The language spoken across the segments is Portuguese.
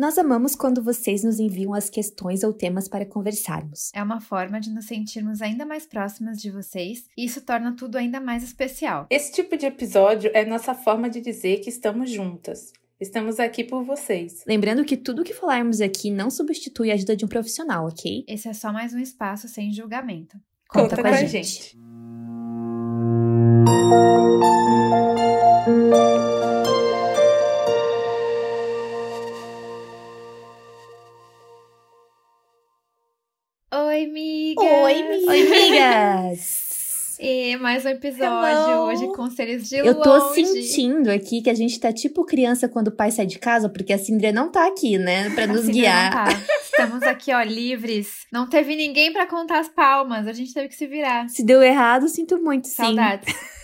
Nós amamos quando vocês nos enviam as questões ou temas para conversarmos. É uma forma de nos sentirmos ainda mais próximas de vocês e isso torna tudo ainda mais especial. Esse tipo de episódio é nossa forma de dizer que estamos juntas. Estamos aqui por vocês. Lembrando que tudo que falarmos aqui não substitui a ajuda de um profissional, ok? Esse é só mais um espaço sem julgamento. Conta, Conta com, a gente. gente. Oi, migas! Oi, migas! Oi, migas! E mais um episódio Hello. hoje, conselhos de Eu tô longe. sentindo aqui que a gente tá tipo criança quando o pai sai de casa, porque a Cindria não tá aqui, né? Pra nos guiar. Não tá. Estamos aqui, ó, livres. Não teve ninguém para contar as palmas, a gente teve que se virar. Se deu errado, sinto muito, sim. Saudades.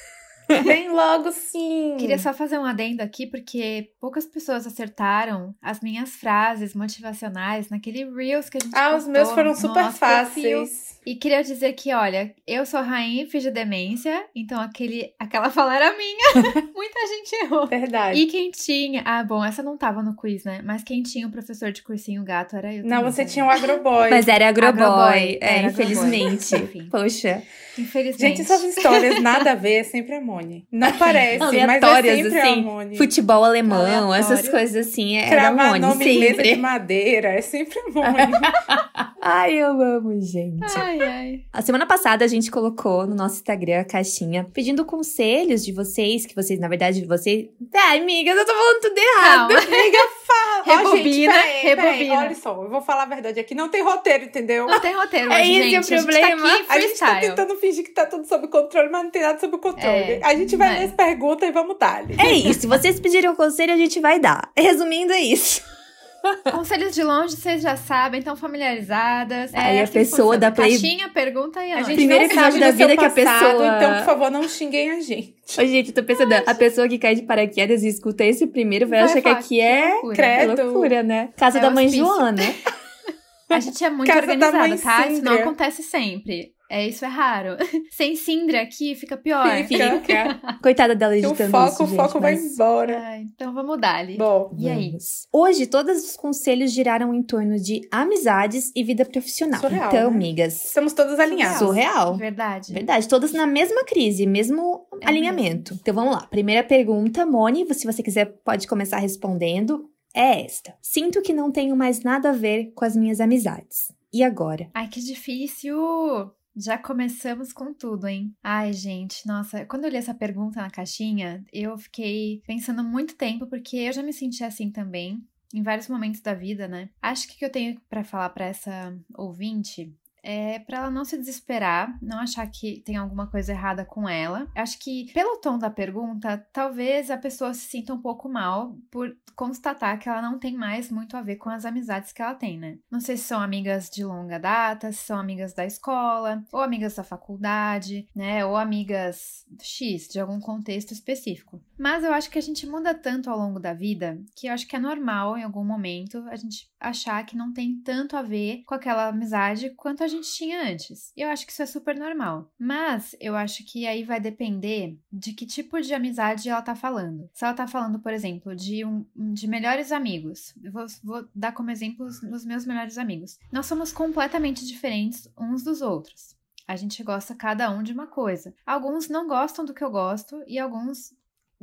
Vem logo sim! Queria só fazer um adendo aqui, porque poucas pessoas acertaram as minhas frases motivacionais naquele Reels que a gente Ah, os meus foram super fáceis. E queria dizer que, olha, eu sou rainha e fiz de demência, então aquele, aquela fala era minha. Muita gente errou. Verdade. E quem tinha. Ah, bom, essa não tava no quiz, né? Mas quem tinha o professor de cursinho gato era eu. Não, também, você tinha o agroboy. Mas era agroboy. agroboy. É, era infelizmente. Agroboy. Poxa. Infelizmente. Gente, essas histórias nada a ver, é sempre a Não parece, mas é sempre assim. Futebol alemão, Aleatório. essas coisas assim, é Cravar nome sempre. mesa de madeira, é sempre a Mone. ai, eu amo, gente. Ai, ai. A semana passada a gente colocou no nosso Instagram a caixinha pedindo conselhos de vocês, que vocês, na verdade, você... Ai, amiga, eu tô falando tudo errado. Calma. amiga, fala. Rebobina, oh, gente, peraí, rebobina. Peraí, olha só, eu vou falar a verdade aqui, não tem roteiro, entendeu? Não tem roteiro é hoje, esse gente. o problema. A gente, tá a gente tá tentando fingir que tá tudo sob controle, mas não tem nada sob controle. É, a gente vai é. ler as perguntas e vamos dar. É isso, se vocês pedirem o conselho, a gente vai dar. Resumindo, é isso. Conselhos de longe, vocês já sabem, estão familiarizadas. Aí é, a assim pessoa da Play... Caixinha, pergunta e a gente Primeiro episódio da vida passado, que a pessoa... Então, por favor, não xinguem a gente. Ô, gente, eu tô pensando, a pessoa que cai de paraquedas e escuta esse primeiro vai, vai achar que aqui é... Loucura. Credo. É loucura, né? Casa é da mãe hospício. Joana. A gente é muito Casa organizada, tá? Isso não acontece sempre. É, isso é raro. Sem Sindra aqui fica pior. Fica. Coitada dela editando o foco, isso, O foco vai embora. Ah, então vamos dar ali. Bom, e aí? Hoje, todos os conselhos giraram em torno de amizades e vida profissional. Surreal, então, né? amigas... Estamos todas alinhadas. Surreal. Verdade. Verdade. Todas na mesma crise, mesmo é alinhamento. Mesmo. Então, vamos lá. Primeira pergunta, Moni, se você quiser, pode começar respondendo. É esta. Sinto que não tenho mais nada a ver com as minhas amizades. E agora? Ai, que difícil! Já começamos com tudo, hein? Ai, gente, nossa, quando eu li essa pergunta na caixinha, eu fiquei pensando muito tempo, porque eu já me senti assim também, em vários momentos da vida, né? Acho que o que eu tenho para falar para essa ouvinte é para ela não se desesperar, não achar que tem alguma coisa errada com ela. Acho que pelo tom da pergunta, talvez a pessoa se sinta um pouco mal por constatar que ela não tem mais muito a ver com as amizades que ela tem, né? Não sei se são amigas de longa data, se são amigas da escola, ou amigas da faculdade, né? Ou amigas X, de algum contexto específico. Mas eu acho que a gente muda tanto ao longo da vida que eu acho que é normal em algum momento a gente achar que não tem tanto a ver com aquela amizade quanto a gente tinha antes. E eu acho que isso é super normal. Mas eu acho que aí vai depender de que tipo de amizade ela tá falando. Se ela tá falando, por exemplo, de, um, de melhores amigos, eu vou, vou dar como exemplo os, os meus melhores amigos. Nós somos completamente diferentes uns dos outros. A gente gosta cada um de uma coisa. Alguns não gostam do que eu gosto e alguns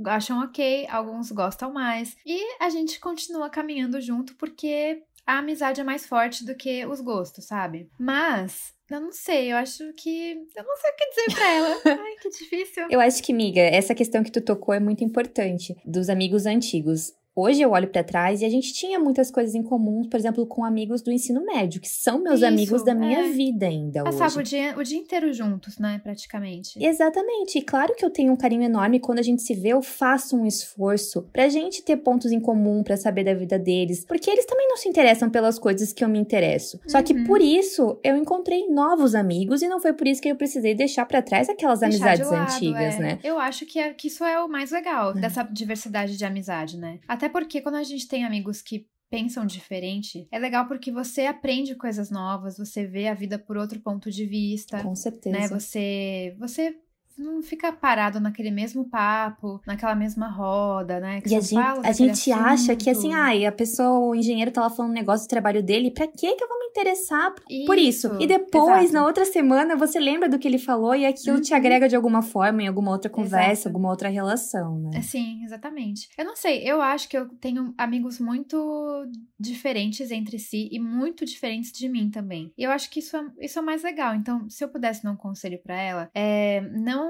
acham ok, alguns gostam mais. E a gente continua caminhando junto porque a amizade é mais forte do que os gostos, sabe? Mas eu não sei, eu acho que. Eu não sei o que dizer pra ela. Ai, que difícil. Eu acho que, miga, essa questão que tu tocou é muito importante dos amigos antigos. Hoje eu olho para trás e a gente tinha muitas coisas em comum, por exemplo, com amigos do ensino médio, que são meus Isso, amigos da minha é. vida ainda Passava hoje. o dia, o dia inteiro juntos, né, praticamente. Exatamente. E claro que eu tenho um carinho enorme quando a gente se vê, eu faço um esforço pra gente ter pontos em comum para saber da vida deles, porque eles também não se interessam pelas coisas que eu me interesso. Só Uhum. que por isso eu encontrei novos amigos e não foi por isso que eu precisei deixar para trás aquelas Deixar de amizades lado, antigas, é. né? Eu acho que, é, que isso é o mais legal dessa diversidade de amizade, né? Até porque quando a gente tem amigos que pensam diferente, é legal porque você aprende coisas novas, você vê a vida por outro ponto de vista, Com certeza. né? Você, você não fica parado naquele mesmo papo, naquela mesma roda, né? e a gente, a gente acha que assim, ai, a pessoa, o engenheiro lá falando um negócio do trabalho dele, pra que que eu vou me interessar por isso? Isso, E depois, exato. na outra semana, você lembra do que ele falou e aquilo te Uhum. agrega de alguma forma em alguma outra conversa, Exato. alguma outra relação, né? É, Sim, exatamente. Eu não sei, eu acho que eu tenho amigos muito diferentes entre si e muito diferentes de mim também. E eu acho que isso é, isso é mais legal. Então, se eu pudesse dar um conselho pra ela, é não.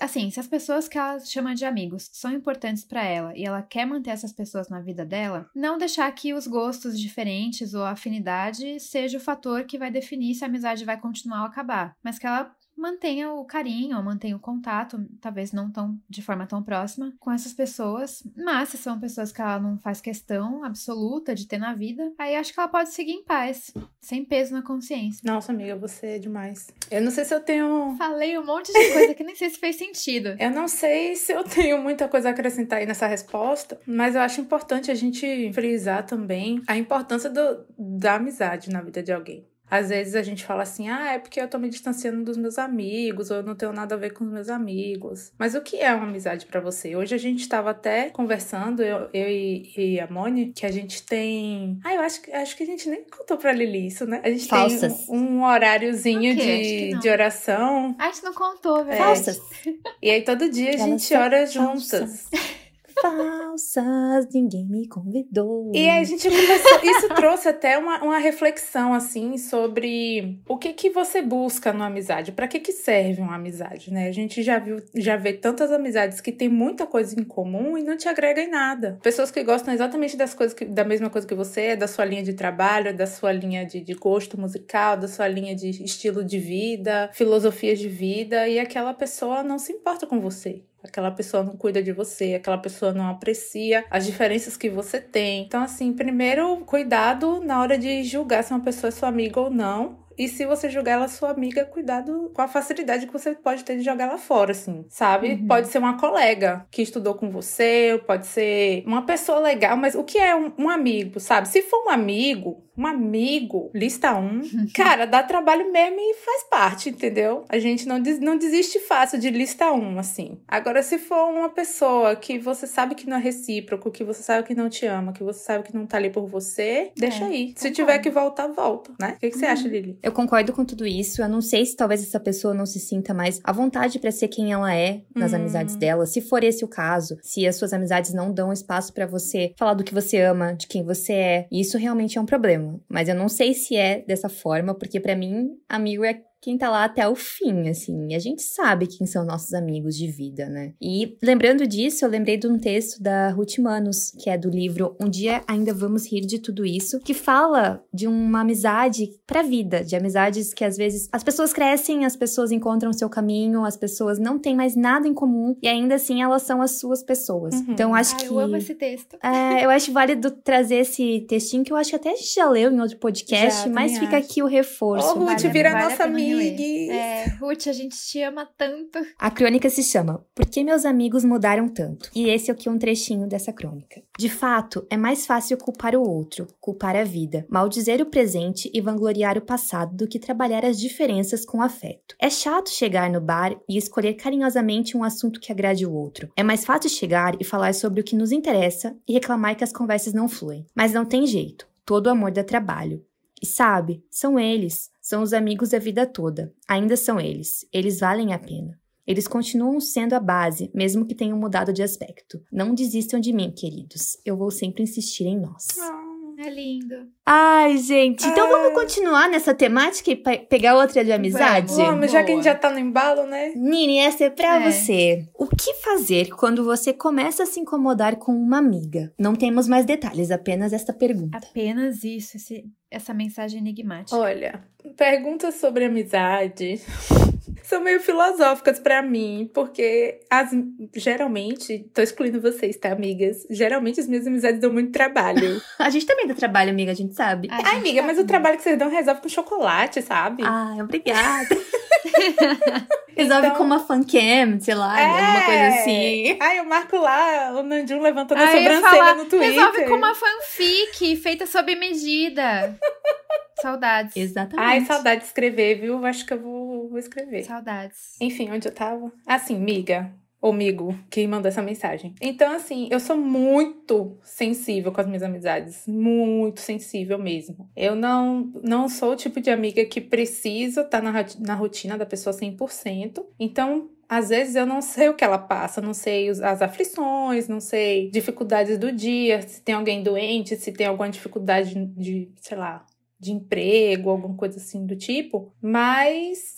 Assim, se as pessoas que ela chama de amigos são importantes pra ela e ela quer manter essas pessoas na vida dela, não deixar que os gostos diferentes ou a afinidade seja o fator que vai definir se a amizade vai continuar ou acabar. Mas que ela mantenha o carinho, mantenha o contato, talvez não tão de forma tão próxima, com essas pessoas. Mas se são pessoas que ela não faz questão absoluta de ter na vida, aí acho que ela pode seguir em paz, sem peso na consciência. Nossa, amiga, você é demais. Eu não sei se eu tenho. Falei um monte de coisa que nem sei se fez sentido. Eu não sei se eu tenho muita coisa a acrescentar aí nessa resposta, mas eu acho importante a gente frisar também a importância do, da amizade na vida de alguém. Às vezes a gente fala assim, ah, é porque eu tô me distanciando dos meus amigos, ou eu não tenho nada a ver com os meus amigos. Mas o que é uma amizade pra você? Hoje a gente tava até conversando, eu, eu e, e a Moni, que a gente tem. Ah, eu acho, que- acho que a gente nem contou pra Lili isso, né? A gente Falsas. tem um, um horáriozinho de, de oração. A gente não contou, velho. Falsas. E aí todo dia a gente ora juntas. Falsas, ninguém me convidou. E a gente começou. Isso trouxe até uma, uma reflexão, assim, sobre o que que você busca numa amizade. Pra que que serve uma amizade, né? A gente já viu, já vê tantas amizades que tem muita coisa em comum e não te agrega em nada. Pessoas que gostam exatamente das coisas que, da mesma coisa que você, da sua linha de trabalho, da sua linha de, de gosto musical, da sua linha de estilo de vida, filosofias de vida, e aquela pessoa não se importa com você. Aquela pessoa não cuida de você, aquela pessoa não aprecia as diferenças que você tem. Então, assim, primeiro, cuidado na hora de julgar se uma pessoa é sua amiga ou não. E se você julgar ela sua amiga, cuidado com a facilidade que você pode ter de jogar ela fora, assim, sabe? Uhum. Pode ser uma colega que estudou com você, pode ser uma pessoa legal, mas o que é um, um amigo, sabe? Se for um amigo, um amigo, lista um, cara, dá trabalho mesmo e faz parte, entendeu? A gente não, des- não desiste fácil de lista um, assim. Agora, se for uma pessoa que você sabe que não é recíproco, que você sabe que não te ama, que você sabe que não tá ali por você, deixa É, aí. Se tiver que voltar, volta, né? O que, que você acha, Lili? Eu concordo com tudo isso. Eu não sei se talvez essa pessoa não se sinta mais à vontade pra ser quem ela é nas Hum. amizades dela. Se for esse o caso, se as suas amizades não dão espaço pra você falar do que você ama, de quem você é, isso realmente é um problema. Mas eu não sei se é dessa forma, porque pra mim, amigo é quem tá lá até o fim, assim. E a gente sabe quem são nossos amigos de vida, né? E lembrando disso, eu lembrei de um texto da Ruth Manos, que é do livro Um Dia Ainda Vamos Rir de Tudo Isso, que fala de uma amizade pra vida, de amizades que às vezes as pessoas crescem, as pessoas encontram seu caminho, as pessoas não têm mais nada em comum e ainda assim elas são as suas pessoas. Uhum. Então acho Ai, que eu amo esse texto. é, eu acho válido trazer esse textinho que eu acho que até a gente já leu em outro podcast, Já, mas fica acho. aqui o reforço. Ô, Ruth, Vale- vira vale a nossa pena reler. amiga. É, Ruth, a gente te ama tanto. A crônica se chama Por que meus amigos mudaram tanto? E esse é aqui um trechinho dessa crônica. De fato, é mais fácil culpar o outro, culpar a vida, maldizer o presente e vangloriar o passado do que trabalhar as diferenças com afeto. É chato chegar no bar e escolher carinhosamente um assunto que agrade o outro. É mais fácil chegar e falar sobre o que nos interessa e reclamar que as conversas não fluem. Mas não tem jeito. Todo amor dá trabalho. E sabe, são eles, são os amigos da vida toda. Ainda são eles. Eles valem a pena. Eles continuam sendo a base, mesmo que tenham mudado de aspecto. Não desistam de mim, queridos. Eu vou sempre insistir em nós. É lindo. Ai, gente, então Ah. vamos continuar nessa temática e pe- pegar outra de amizade? Vamos. Vamos, já que a Boa. gente já tá no embalo, né? Nini, essa é pra É. você. O que fazer quando você começa a se incomodar com uma amiga? Não temos mais detalhes, apenas esta pergunta. Apenas isso, esse- essa mensagem enigmática. Olha, perguntas sobre amizade são meio filosóficas pra mim, porque as, geralmente, tô excluindo vocês, tá, amigas? Geralmente as minhas amizades dão muito trabalho. A gente também dá trabalho, amiga, a gente sabe. A Ai, gente amiga, tá mas o trabalho que vocês dão resolve com chocolate, sabe? Ai, obrigada. Resolve Então- com uma fancam, sei lá, alguma coisa assim. Ai, eu marco lá o Nandinho levantando a eu ia sobrancelha falar, no Twitter. Resolve com uma fanfic feita sob medida. Saudades. Exatamente. Ai, saudade de escrever, viu? Acho que eu vou, vou escrever. Saudades. Enfim, onde eu tava? Assim, miga. Amigo que mandou essa mensagem. Então, assim, eu sou muito sensível com as minhas amizades. Muito sensível mesmo. Eu não, não sou o tipo de amiga que preciso estar tá na, na rotina da pessoa 100%. Então, às vezes eu não sei o que ela passa, não sei as aflições, não sei dificuldades do dia, se tem alguém doente, se tem alguma dificuldade de, sei lá, de emprego, alguma coisa assim do tipo, mas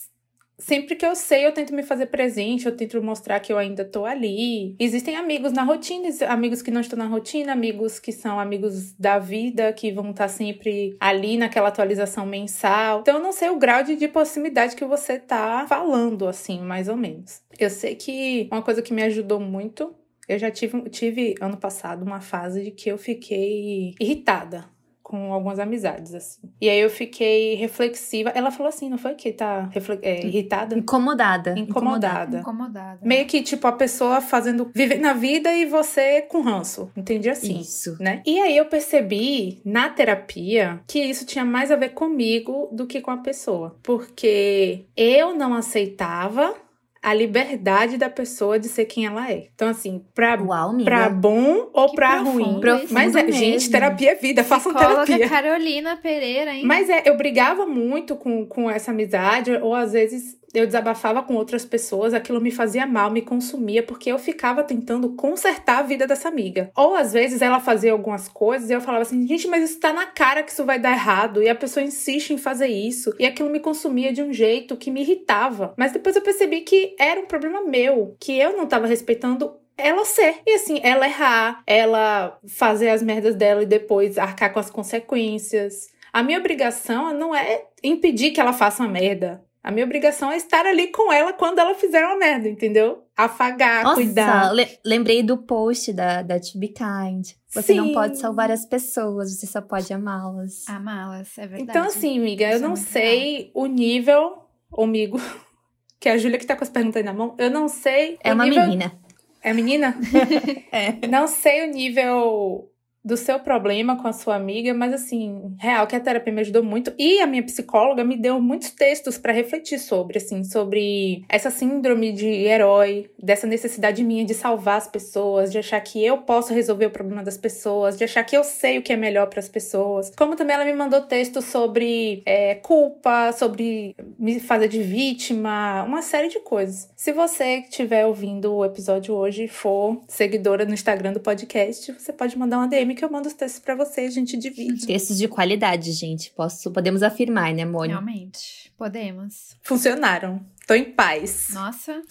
sempre que eu sei, eu tento me fazer presente, eu tento mostrar que eu ainda tô ali. Existem amigos na rotina, amigos que não estão na rotina, amigos que são amigos da vida, que vão estar sempre ali naquela atualização mensal. Então eu não sei o grau de, de proximidade que você tá falando, assim, mais ou menos. Eu sei que uma coisa que me ajudou muito eu já tive, tive ano passado uma fase de que eu fiquei irritada com algumas amizades, assim. E aí eu fiquei reflexiva. Ela falou assim, não foi que tá é, irritada? Incomodada. Incomodada. Incomodada. Meio que, tipo, a pessoa fazendo... Viver na vida e você com ranço. Entendi assim. Isso. Né? E aí eu percebi, na terapia, que isso tinha mais a ver comigo do que com a pessoa. Porque eu não aceitava a liberdade da pessoa de ser quem ela é. Então, assim, pra, Uau, pra bom ou que pra ruim. Mas, é, gente, terapia é vida, façam terapia. Carolina Pereira, hein? Mas é, eu brigava muito com, com essa amizade, ou às vezes eu desabafava com outras pessoas, aquilo me fazia mal, me consumia, porque eu ficava tentando consertar a vida dessa amiga. Ou às vezes ela fazia algumas coisas e eu falava assim, gente, mas isso tá na cara que isso vai dar errado. E a pessoa insiste em fazer isso. E aquilo me consumia de um jeito que me irritava. Mas depois eu percebi que era um problema meu, que eu não tava respeitando ela ser. E assim, ela errar, ela fazer as merdas dela e depois arcar com as consequências. A minha obrigação não é impedir que ela faça uma merda. A minha obrigação é estar ali com ela quando ela fizer uma merda, entendeu? Afagar, Nossa, cuidar. Le lembrei do post da, da To Be Kind. Você Sim. não pode salvar as pessoas, você só pode amá-las. Amá-las, é verdade. Então, assim, amiga, eu não sei o nível, amigo, que é a Júlia que tá com as perguntas aí na mão, eu não sei. É uma nível... menina. É menina? é. Não sei o nível do seu problema com a sua amiga, mas assim, real que a terapia me ajudou muito e a minha psicóloga me deu muitos textos para refletir sobre, assim, sobre essa síndrome de herói, dessa necessidade minha de salvar as pessoas, de achar que eu posso resolver o problema das pessoas, de achar que eu sei o que é melhor para as pessoas. Como também ela me mandou textos sobre é, culpa, sobre me fazer de vítima, uma série de coisas. Se você estiver ouvindo o episódio hoje for seguidora no Instagram do podcast, você pode mandar uma DM que eu mando os textos para você, a gente divide. Textos de qualidade, gente. Posso, podemos afirmar, né, Mônica? Realmente, podemos. Funcionaram. Tô em paz. Nossa.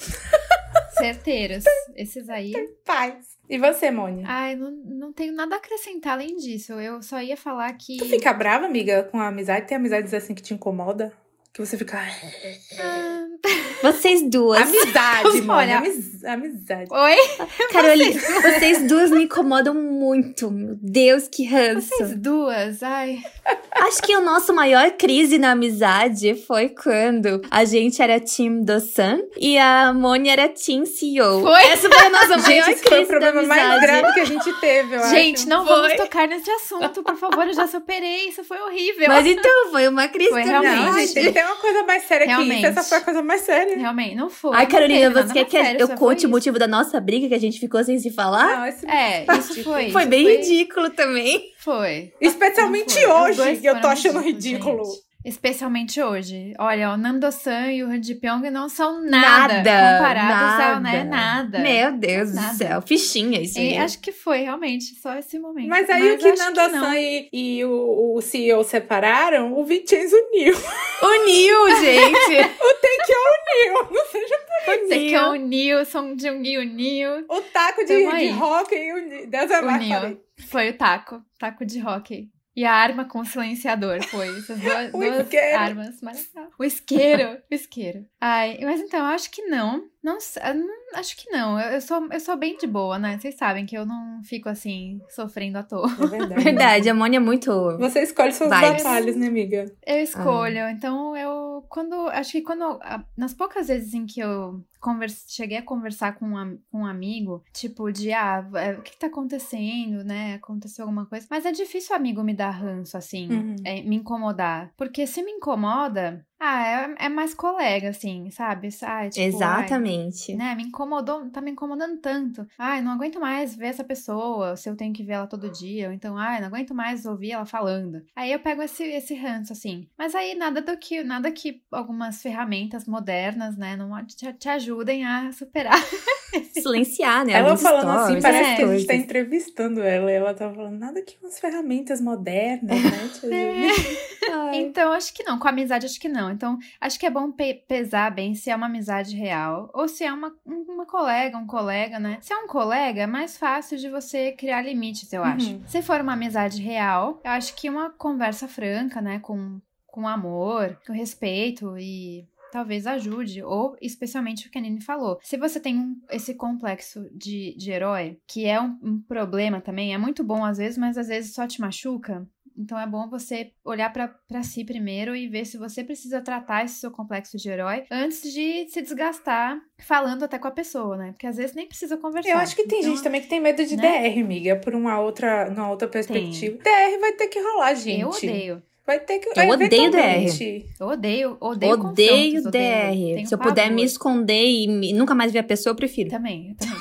Certeiros. Esses aí. Tô em paz. E você, Mônica? Ai, não, não tenho nada a acrescentar além disso. Eu só ia falar que. Tu fica brava, amiga, com a amizade? Tem amizades assim que te incomoda? Que você fica. Ah, vocês duas. Amizade, mano. Olha, amiz... amizade. Oi? Carolina, vocês, vocês duas me incomodam muito. Meu Deus, que ranço. Vocês duas, ai. Acho que o nosso maior crise na amizade foi quando a gente era Team do Sun e a Moni era Team CEO. Foi? Essa foi a nossa maior gente, crise foi o problema mais grave que a gente teve, eu Gente, acho. não Foi. vamos tocar nesse assunto, por favor. Eu já superei, isso foi horrível. Mas então, foi uma crise Foi também. Não, realmente. gente, tem que ter uma coisa mais séria que Realmente. isso. Essa foi a coisa mais séria. Realmente, não foi. Ai, Carolina, você quer que sério, eu conte foi o motivo da nossa briga que a gente ficou sem se falar? Não, esse É, isso foi. foi isso bem ridículo também. Foi. Especialmente foi. Hoje, que eu tô achando ridículo. gente. Especialmente hoje. Olha, o Namdo-san e o Han Ji-pyong não são nada, Nada, comparados ao, né? nada. Nada. Meu Deus Nada. do céu. Fichinha isso aí. Acho que foi, realmente, só esse momento. Mas aí o que acho Nanda não. San e, e o, o CEO separaram, o Vincenzo uniu. Uniu, gente. o Take uniu. Não seja Você que é o Nil, Song Jung-gi uniu. o taco de, de e uniu. Deus é. Uniu. Foi o taco. Taco de hockey. E a arma com o silenciador foi. Essas duas, O duas isqueiro. armas maravilhosas. O isqueiro. O isqueiro. Ai, mas então, eu acho que não. Não, acho que não. Eu, eu sou, eu sou bem de boa, né? Vocês sabem que eu não fico assim, sofrendo à toa. É verdade. Verdade, a Mônia é muito. Você escolhe suas Vibes. batalhas, né, amiga? Eu escolho. Então, eu. Quando. Acho que quando. Nas poucas vezes em que eu convers, cheguei a conversar com um, com um amigo, tipo, de ah, é, o que tá acontecendo, né? Aconteceu alguma coisa. Mas é difícil o amigo me dar ranço, assim, Uhum. é, me incomodar. Porque se me incomoda. Ah, é, é mais colega, assim, sabe? Ah, tipo, Exatamente. Ai, né, me incomodou, tá me incomodando tanto. Ai, não aguento mais ver essa pessoa, se eu tenho que ver ela todo dia. Ou então, ai, não aguento mais ouvir ela falando. Aí eu pego esse, esse ranço, assim. Mas aí nada do que, nada que algumas ferramentas modernas, né, não te, te ajudem a superar. Silenciar, né? Ela falando assim, stories, parece essas que a gente tá entrevistando ela. E ela tá falando, nada que umas ferramentas modernas, né? te ajudem. Ai. Então, acho que não. Com amizade, acho que não. Então, acho que é bom pe- pesar bem se é uma amizade real ou se é uma, uma colega, um colega, né? Se é um colega, é mais fácil de você criar limites, eu acho. Uhum. Se for uma amizade real, eu acho que uma conversa franca, né? Com, com amor, com respeito e talvez ajude, ou especialmente o que a Nini falou. Se você tem um- esse complexo de, de herói, que é um, um problema também, é muito bom às vezes, mas às vezes só te machuca. Então é bom você olhar pra pra si primeiro e ver se você precisa tratar esse seu complexo de herói antes de se desgastar falando até com a pessoa, né? Porque às vezes nem precisa conversar. Eu acho que tem Então, gente também que tem medo de né? DR, amiga, por uma outra, uma outra perspectiva. DR vai ter que rolar, gente. Eu odeio. Vai ter que. Eu odeio eventualmente. Eu odeio, odeio Odeio DR. Tenho Se eu puder me esconder e me- nunca mais ver a pessoa, eu prefiro. Também, eu também.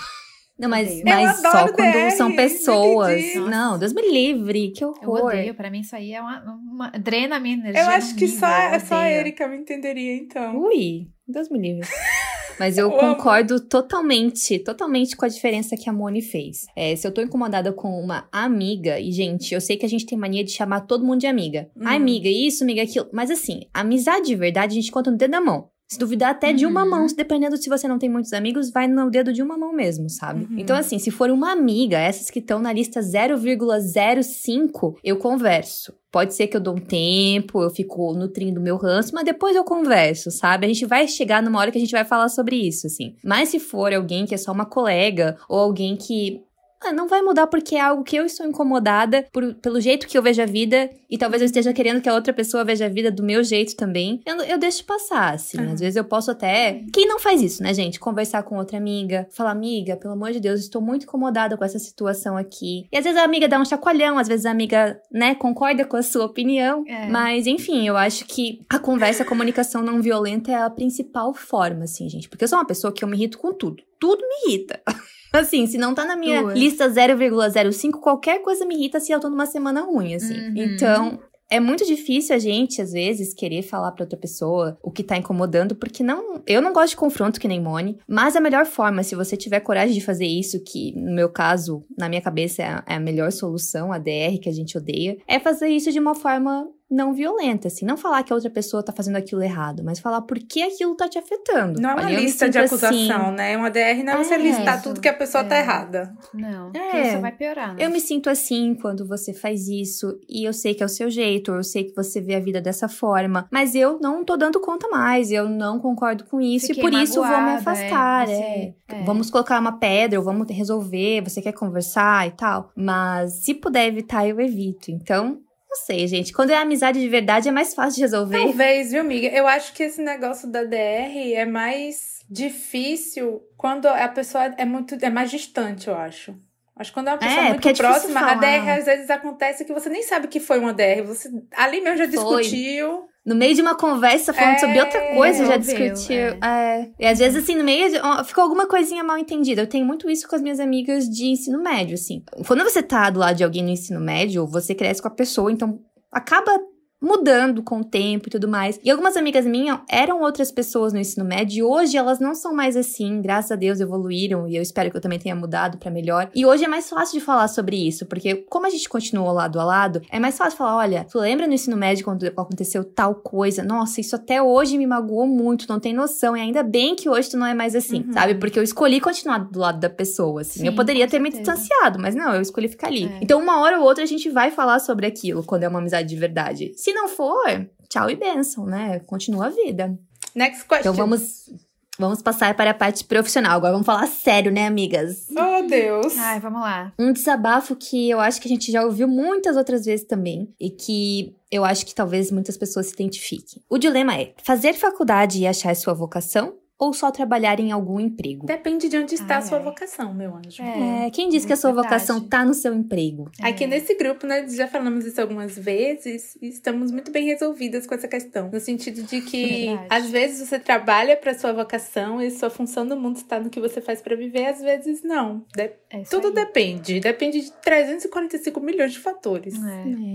Não, mas, mas Eu só quando DR, são pessoas. Não, Deus me livre, que Eu horror. odeio, pra mim isso aí é uma, uma drena a minha energia. Eu acho que só, eu só a. Erika me entenderia, então. Ui, Deus me livre. Mas eu Eu amo. concordo totalmente, totalmente com a diferença que a Moni fez. É, se eu tô incomodada com uma amiga, e gente, eu sei que a gente tem mania de chamar todo mundo de amiga. Hum. Amiga, isso, amiga, aquilo. Mas assim, amizade de verdade a gente conta no dedo da mão. Se duvidar até de uma Uhum. mão, dependendo se você não tem muitos amigos, vai no dedo de uma mão mesmo, sabe? Uhum. Então, assim, se for uma amiga, essas que estão na lista 0,05, eu converso. Pode ser que eu dou um tempo, eu fico nutrindo meu ranço, mas depois eu converso, sabe? A gente vai chegar numa hora que a gente vai falar sobre isso, assim. Mas se for alguém que é só uma colega, ou alguém que ah, não vai mudar porque é algo que eu estou incomodada por- pelo jeito que eu vejo a vida e talvez eu esteja querendo que a outra pessoa veja a vida do meu jeito também. Eu, eu deixo passar, assim. Aham. Às vezes eu posso até. Quem não faz isso, né, gente? Conversar com outra amiga, falar, amiga, pelo amor de Deus, estou muito incomodada com essa situação aqui. E às vezes a amiga dá um chacoalhão, às vezes a amiga, né, concorda com a sua opinião. É. Mas, enfim, eu acho que a conversa, a comunicação não violenta é a principal forma, assim, gente. Porque eu sou uma pessoa que eu me irrito com tudo. Tudo me irrita. Assim, se não tá na minha Duas. lista 0,05, qualquer coisa me irrita se eu tô numa semana ruim, assim. Uhum. Então, é muito difícil a gente, às vezes, querer falar pra outra pessoa o que tá incomodando, porque não. Eu não gosto de confronto que nem Mone, mas a melhor forma, se você tiver coragem de fazer isso, que no meu caso, na minha cabeça, é a, é a melhor solução, a DR que a gente odeia, é fazer isso de uma forma não violenta, assim. Não falar que a outra pessoa tá fazendo aquilo errado, mas falar por que aquilo tá te afetando. Não é uma Olha, me lista de acusação, assim, né? Uma DR não é você É, listar isso. tudo que a pessoa tá É. errada. Não, É. porque só vai piorar, né? Eu me sinto assim quando você faz isso, e eu sei que é o seu jeito, eu sei que você vê a vida dessa forma, mas eu não tô dando conta mais, eu não concordo com isso, Fiquei e por isso vou me afastar. é, É, é. Vamos colocar uma pedra, ou vamos resolver, você quer conversar e tal. Mas se puder evitar, eu evito. Então, não sei, gente. Quando é amizade de verdade, é mais fácil de resolver. Talvez, viu, amiga? Eu acho que esse negócio da DR é mais difícil quando a pessoa é muito é mais distante, eu acho. Acho que quando é uma pessoa É, muito é próxima, a falar. DR às vezes acontece que você nem sabe que foi uma DR. Você ali mesmo já Foi. discutiu. No meio de uma conversa falando É, sobre outra coisa, já discutiu. é. É. E às vezes, assim, no meio de- ficou alguma coisinha mal entendida. Eu tenho muito isso com as minhas amigas de ensino médio, assim. Quando você tá do lado de alguém no ensino médio, você cresce com a pessoa, então acaba mudando com o tempo e tudo mais. E algumas amigas minhas eram outras pessoas no ensino médio e hoje elas não são mais assim, graças a Deus evoluíram e eu espero que eu também tenha mudado pra melhor. E hoje é mais fácil de falar sobre isso, porque como a gente continuou lado a lado, é mais fácil falar, olha, tu lembra no ensino médio quando aconteceu tal coisa? Nossa, isso até hoje me magoou muito, não tem noção. E ainda bem que hoje tu não é mais assim, Uhum. sabe? Porque eu escolhi continuar do lado da pessoa, assim. Sim, eu poderia ter me certeza. distanciado, mas não, eu escolhi ficar ali. É. Então, uma hora ou outra a gente vai falar sobre aquilo quando é uma amizade de verdade. Se não for, tchau e benção, né? Continua a vida. Next question. Então vamos, vamos passar para a parte profissional. Agora vamos falar sério, né, amigas? Oh, Deus. Ai, vamos lá. Um desabafo que eu acho que a gente já ouviu muitas outras vezes também e que eu acho que talvez muitas pessoas se identifiquem. O dilema é fazer faculdade e achar sua vocação ou só trabalhar em algum emprego? Depende de onde está Ai, a sua ai. vocação, meu anjo. É. É, quem diz que a sua verdade. vocação tá no seu emprego? Aqui É. nesse grupo, né, já falamos isso algumas vezes e estamos muito bem resolvidas com essa questão. No sentido de que, Verdade. às vezes, você trabalha para sua vocação e sua função no mundo está no que você faz para viver, às vezes não. De- É Tudo aí. depende. Depende de 345 milhões de fatores. É.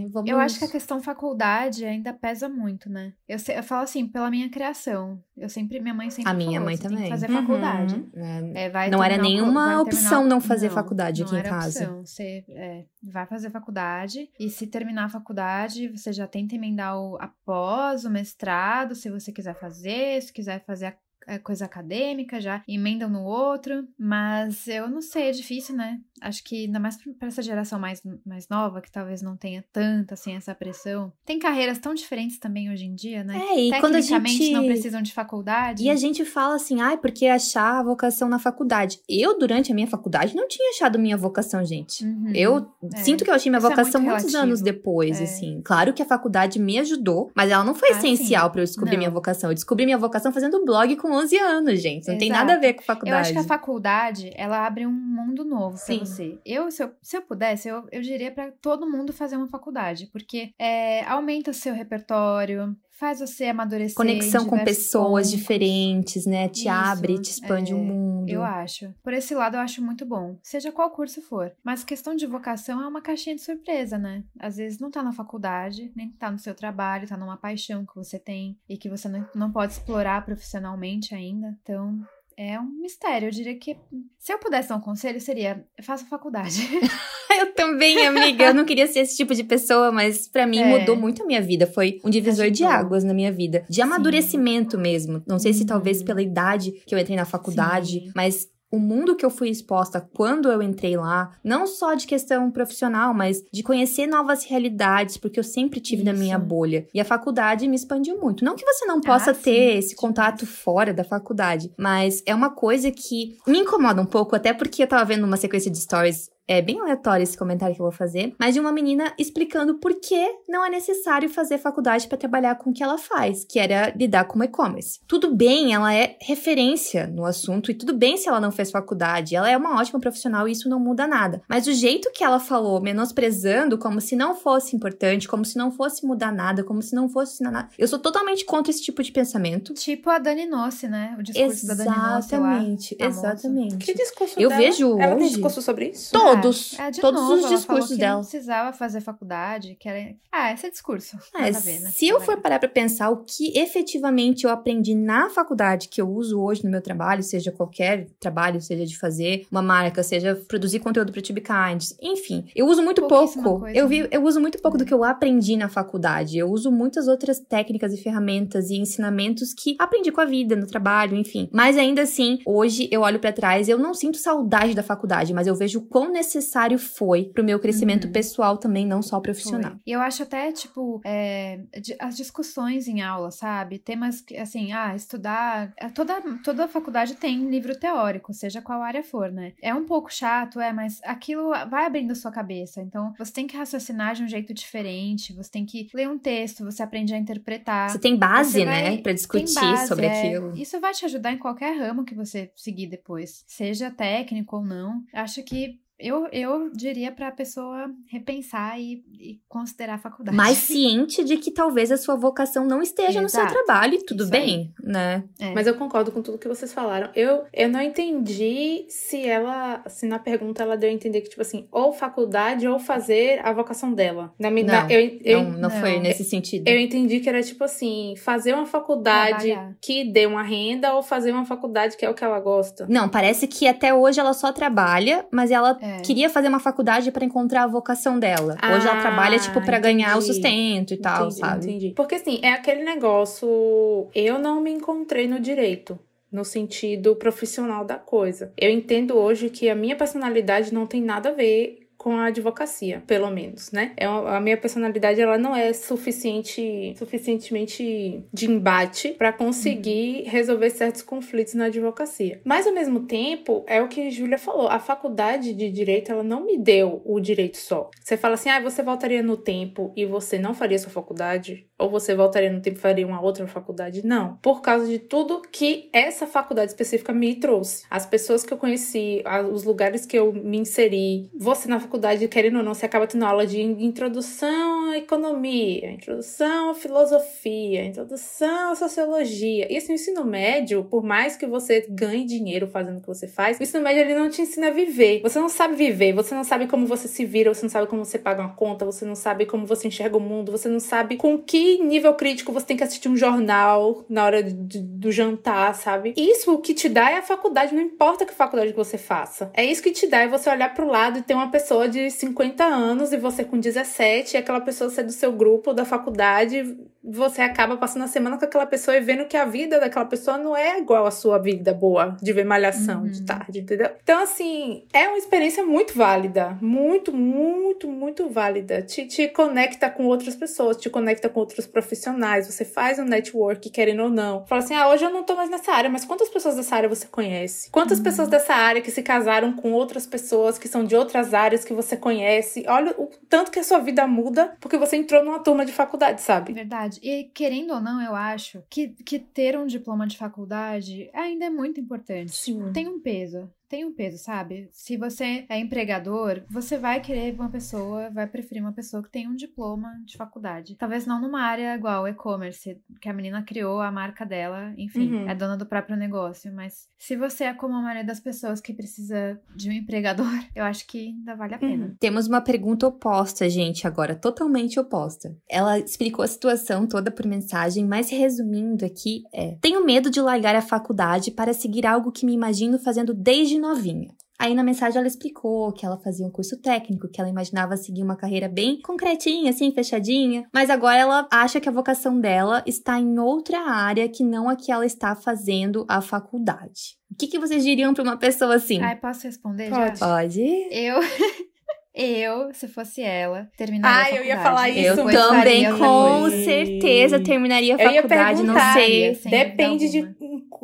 É, vamos... Eu acho que a questão faculdade ainda pesa muito, né? Eu, se- eu falo assim, pela minha criação. Eu sempre, minha mãe sempre A minha falou, mãe você tem que também. fazer Uhum. faculdade. É, É, vai Não era nenhuma vai opção não fazer faculdade aqui não em era casa. Opção. Você é, vai fazer faculdade e se terminar a faculdade, você já tenta emendar o após o mestrado, se você quiser fazer, se quiser fazer a a coisa acadêmica, já emendam no outro, mas eu não sei, é difícil, né? Acho que ainda mais para essa geração mais, mais nova, que talvez não tenha tanta assim essa pressão. Tem carreiras tão diferentes também hoje em dia, né? É, e quando a gente... não precisam de faculdade. E a gente fala assim, ai, porque achar a vocação na faculdade. Eu, durante a minha faculdade, não tinha achado minha vocação, gente. Uhum. Eu É. sinto que eu achei minha Isso é vocação muito muitos relativo. anos depois, É. assim. Claro que a faculdade me ajudou, mas ela não foi Ah, essencial pra eu descobrir Não. minha vocação. Eu descobri minha vocação fazendo blog com 11 anos, gente. Não tem Exato. nada a ver com Eu faculdade. acho que a faculdade, ela abre um mundo novo Sim. Você. Eu se, eu, se eu pudesse, eu, eu diria pra todo mundo fazer uma faculdade, porque é, aumenta o seu repertório, faz você amadurecer. Conexão com pessoas pontos. diferentes, né? Te Isso, abre, te expande é, o mundo. Eu acho. Por esse lado, eu acho muito bom. Seja qual curso for. Mas questão de vocação é uma caixinha de surpresa, né? Às vezes não tá na faculdade, nem tá no seu trabalho, tá numa paixão que você tem e que você não, não pode explorar profissionalmente ainda. Então. É um mistério. Eu diria que se eu pudesse dar um conselho, seria faça faculdade. Eu também, amiga. Eu não queria ser esse tipo de pessoa, mas pra mim É. mudou muito a minha vida. Foi um divisor de Ajudou. águas na minha vida. De amadurecimento mesmo. Não sei se Uhum. talvez pela idade que eu entrei na faculdade, Sim. mas o mundo que eu fui exposta quando eu entrei lá, não só de questão profissional, mas de conhecer novas realidades, porque eu sempre tive na Isso. minha bolha. E a faculdade me expandiu muito. Não que você não possa Ah, ter sim, esse contato fora da faculdade, mas é uma coisa que me incomoda um pouco, até porque eu tava vendo uma sequência de stories é bem aleatório esse comentário que eu vou fazer, mas de uma menina explicando por que não é necessário fazer faculdade para trabalhar com o que ela faz, que era lidar com e-commerce. Tudo bem, ela é referência no assunto e tudo bem se ela não fez faculdade, ela é uma ótima profissional e isso não muda nada. Mas o jeito que ela falou, menosprezando como se não fosse importante, como se não fosse mudar nada, como se não fosse ensinar nada. Eu sou totalmente contra esse tipo de pensamento. tipo a Dani Nossi, né? O discurso da Dani Nossi lá. Exatamente, exatamente. Que discurso Eu dela? vejo Ela tem hoje- discurso sobre isso? Todos, É, de todos novo, os discursos que dela. Não precisava fazer faculdade, que era. Ah, esse é discurso. É, ver, né? se eu for parar pra pensar o que efetivamente eu aprendi na faculdade que eu uso hoje no meu trabalho, seja qualquer trabalho, seja de fazer uma marca, seja produzir conteúdo para Tube Kinds, enfim, eu uso muito pouco. coisa, eu vi, né? eu uso muito pouco do que eu aprendi na faculdade. Eu uso muitas outras técnicas e ferramentas e ensinamentos que aprendi com a vida, no trabalho, enfim. Mas ainda assim, hoje eu olho pra trás, eu não sinto saudade da faculdade, mas eu vejo o quão necessário foi pro meu crescimento Uhum. pessoal também, não só profissional. Foi. E eu acho até, tipo, é, as discussões em aula, sabe? Temas que, assim, ah, estudar. é, Toda, toda faculdade tem livro teórico, seja qual área for, né? É um pouco chato, é, mas aquilo vai abrindo a sua cabeça. Então, você tem que raciocinar de um jeito diferente, você tem que ler um texto, você aprende a interpretar. Você tem base, Você né, vai- Pra Tem discutir base, sobre é. aquilo. Isso vai te ajudar em qualquer ramo que você seguir depois, seja técnico ou não. Acho que eu, eu diria pra pessoa repensar e, e considerar a faculdade. Mais ciente de que talvez a sua vocação não esteja no seu Exato. trabalho e tudo Isso bem, né? É. Mas eu concordo com tudo que vocês falaram. Eu, eu não entendi se ela, se na pergunta ela deu a entender que, tipo assim, ou faculdade ou fazer a vocação dela. Na, mi- na- Não, eu, eu, não, não, foi não. nesse sentido. eu entendi que era tipo assim, fazer uma faculdade Trabalhar. que dê uma renda ou fazer uma faculdade que é o que ela gosta. Não, parece que até hoje ela só trabalha, mas ela É. queria fazer uma faculdade pra encontrar a vocação dela. hoje ela Ah, trabalha, tipo, pra ganhar o sustento e tal, entendi, sabe? Entendi. Porque assim, é aquele negócio. Eu não me encontrei no direito. No sentido profissional da coisa. Eu entendo hoje que a minha personalidade não tem nada a ver com a advocacia, pelo menos, né? É uma, a minha personalidade ela não é suficiente, suficientemente de embate para conseguir uhum. resolver certos conflitos na advocacia. Mas ao mesmo tempo, é o que Júlia falou, a faculdade de direito ela não me deu o direito só. Você fala assim: "Ah, você voltaria no tempo e você não faria sua faculdade?" Ou você voltaria no tempo e faria uma outra faculdade? Não, por causa de tudo que essa faculdade específica me trouxe. As pessoas que eu conheci, os lugares que eu me inseri. Você na faculdade, querendo ou não, você acaba tendo aula de introdução à economia, introdução à filosofia, introdução à sociologia. E esse ensino médio, por mais que você ganhe dinheiro fazendo o que você faz, o ensino médio ele não te ensina a viver. Você não sabe viver, você não sabe como você se vira, você não sabe como você paga uma conta, você não sabe como você enxerga o mundo, você não sabe com que nível crítico você tem que assistir um jornal na hora de, do jantar, sabe? Isso o que te dá é a faculdade, não importa que faculdade que você faça. É isso que te dá é você olhar pro lado e ter uma pessoa de 50 anos e você com 17 e aquela pessoa ser do seu grupo da faculdade, você acaba passando a semana com aquela pessoa e vendo que a vida daquela pessoa não é igual à sua vida boa de ver malhação uhum. de tarde, entendeu? Então, assim, é uma experiência muito válida. Muito, muito, muito válida. Te, te conecta com outras pessoas, te conecta com outros profissionais. Você faz um network, querendo ou não. Fala assim: ah, hoje eu não tô mais nessa área, mas quantas pessoas dessa área você conhece? Quantas uhum. pessoas dessa área que se casaram com outras pessoas que são de outras áreas que você conhece? Olha o tanto que a sua vida muda porque você entrou numa turma de faculdade, sabe? Verdade verdade. E querendo ou não, eu acho que, que ter um diploma de faculdade ainda é muito importante. Sim. Tem um peso tem um peso, sabe? Se você é empregador, você vai querer uma pessoa, vai preferir uma pessoa que tem um diploma de faculdade. Talvez não numa área igual e-commerce, que a menina criou a marca dela, enfim, uhum. é dona do próprio negócio. Mas se você é como a maioria das pessoas que precisa de um empregador, eu acho que ainda vale a uhum. pena. Uhum. Temos uma pergunta oposta, gente, agora, totalmente oposta. Ela explicou a situação toda por mensagem, mas resumindo aqui é: Tenho medo de largar a faculdade para seguir algo que me imagino fazendo desde novinha. Aí na mensagem ela explicou que ela fazia um curso técnico, que ela imaginava seguir uma carreira bem concretinha, assim, fechadinha. Mas agora ela acha que a vocação dela está em outra área que não a que ela está fazendo a faculdade. O que, que vocês diriam para uma pessoa assim? Ai, posso responder Pode. já? Pode. Eu. Eu, se fosse ela, terminaria ah, eu ia falar isso. Eu também, com certeza, terminaria a faculdade, não sei. Depende de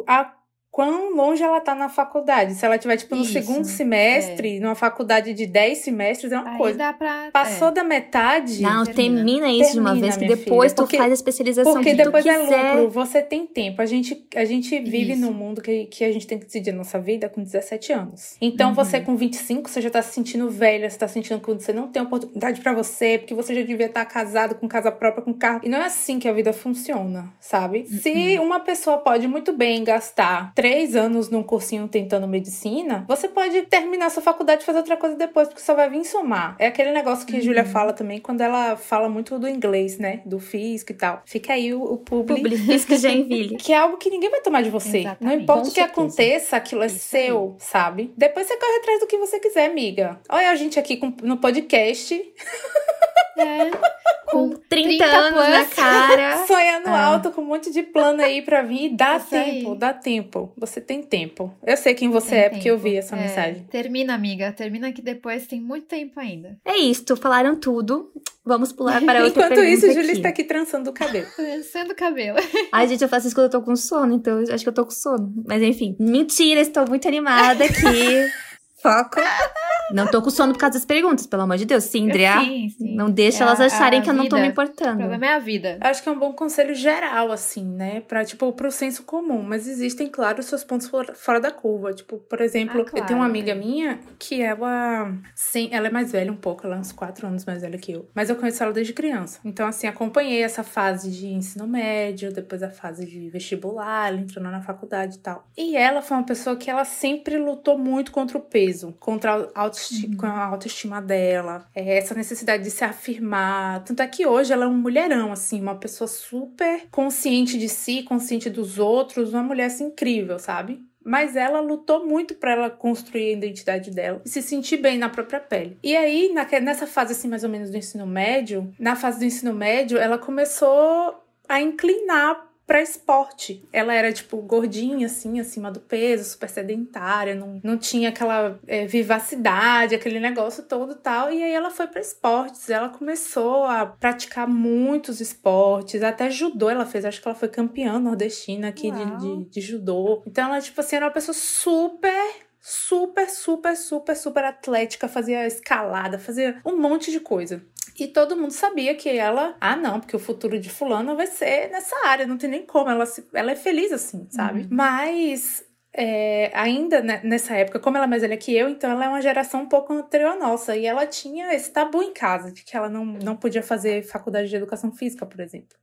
a quão longe ela tá na faculdade. Se ela tiver, tipo, no Isso, segundo semestre, é. numa faculdade de 10 semestres, é uma Aí coisa. Dá pra, Passou é. da metade. Não, termina, termina isso termina, de uma vez, que depois filha, tu porque, faz a especialização Porque que depois tu é quiser. lucro, você tem tempo. A gente, a gente vive isso. num mundo que, que a gente tem que decidir a nossa vida com 17 anos. Então, uhum. você com 25, você já tá se sentindo velha, você tá sentindo que você não tem oportunidade para você, porque você já devia estar tá casado com casa própria, com carro. E não é assim que a vida funciona, sabe? Uhum. Se uma pessoa pode muito bem gastar três anos num cursinho tentando medicina, você pode terminar sua faculdade e fazer outra coisa depois, porque só vai vir somar. É aquele negócio que uhum. Júlia fala também quando ela fala muito do inglês, né? Do físico e tal. Fica aí o, o publi. Publi Físico Genville. que é algo que ninguém vai tomar de você. Exatamente. Não importa Com o que certeza. aconteça, aquilo é Isso seu, aí. sabe? Depois você corre atrás do que você quiser, amiga. Olha a gente aqui no podcast. É. Com 30, 30 anos plus. na cara. Sonhando ah. alto, com um monte de plano aí pra vir. Dá Isso tempo, aí. dá tempo. Você tem tempo. Eu sei quem você tem é, tempo. porque eu vi essa é. mensagem. Termina, amiga. Termina que depois tem muito tempo ainda. É isso, falaram tudo. Vamos pular para outra Enquanto pergunta isso, Julia está aqui trançando o cabelo. trançando o cabelo. Ai, gente, eu faço isso quando eu tô com sono, então eu acho que eu tô com sono. Mas enfim, mentira, estou muito animada aqui. Foco. Não tô com sono por causa das perguntas, pelo amor de Deus. Síndria. Sim, sim. Não deixa é elas acharem que eu não tô me importando. O problema é a vida. Acho que é um bom conselho geral, assim, né? Pra, tipo, pro senso comum. Mas existem, claro, os seus pontos fora da curva. Tipo, por exemplo, ah, claro, eu tenho uma amiga minha que ela. Sim, ela é mais velha um pouco, ela é uns quatro anos mais velha que eu. Mas eu conheço ela desde criança. Então, assim, acompanhei essa fase de ensino médio, depois a fase de vestibular, ela entrou na faculdade e tal. E ela foi uma pessoa que ela sempre lutou muito contra o peso, contra a autoestima, uhum. com a autoestima dela, é, essa necessidade de se afirmar. Tanto é que hoje ela é um mulherão, assim, uma pessoa super consciente de si, consciente dos outros, uma mulher assim, incrível, sabe? mas ela lutou muito para ela construir a identidade dela e se sentir bem na própria pele. E aí, nessa fase assim mais ou menos do ensino médio, na fase do ensino médio, ela começou a inclinar para esporte. Ela era, tipo, gordinha, assim, acima do peso, super sedentária, não, não tinha aquela é, vivacidade, aquele negócio todo tal. E aí ela foi para esportes. Ela começou a praticar muitos esportes, até judô ela fez. Acho que ela foi campeã nordestina aqui de, de, de judô. Então ela, tipo assim, era uma pessoa super super, super, super, super atlética, fazia escalada, fazia um monte de coisa. E todo mundo sabia que ela, ah, não, porque o futuro de fulano vai ser nessa área, não tem nem como, ela, se, ela é feliz assim, sabe? Uhum. Mas é, ainda nessa época, como ela é mais velha que eu, então ela é uma geração um pouco anterior à nossa. E ela tinha esse tabu em casa, de que ela não, não podia fazer faculdade de educação física, por exemplo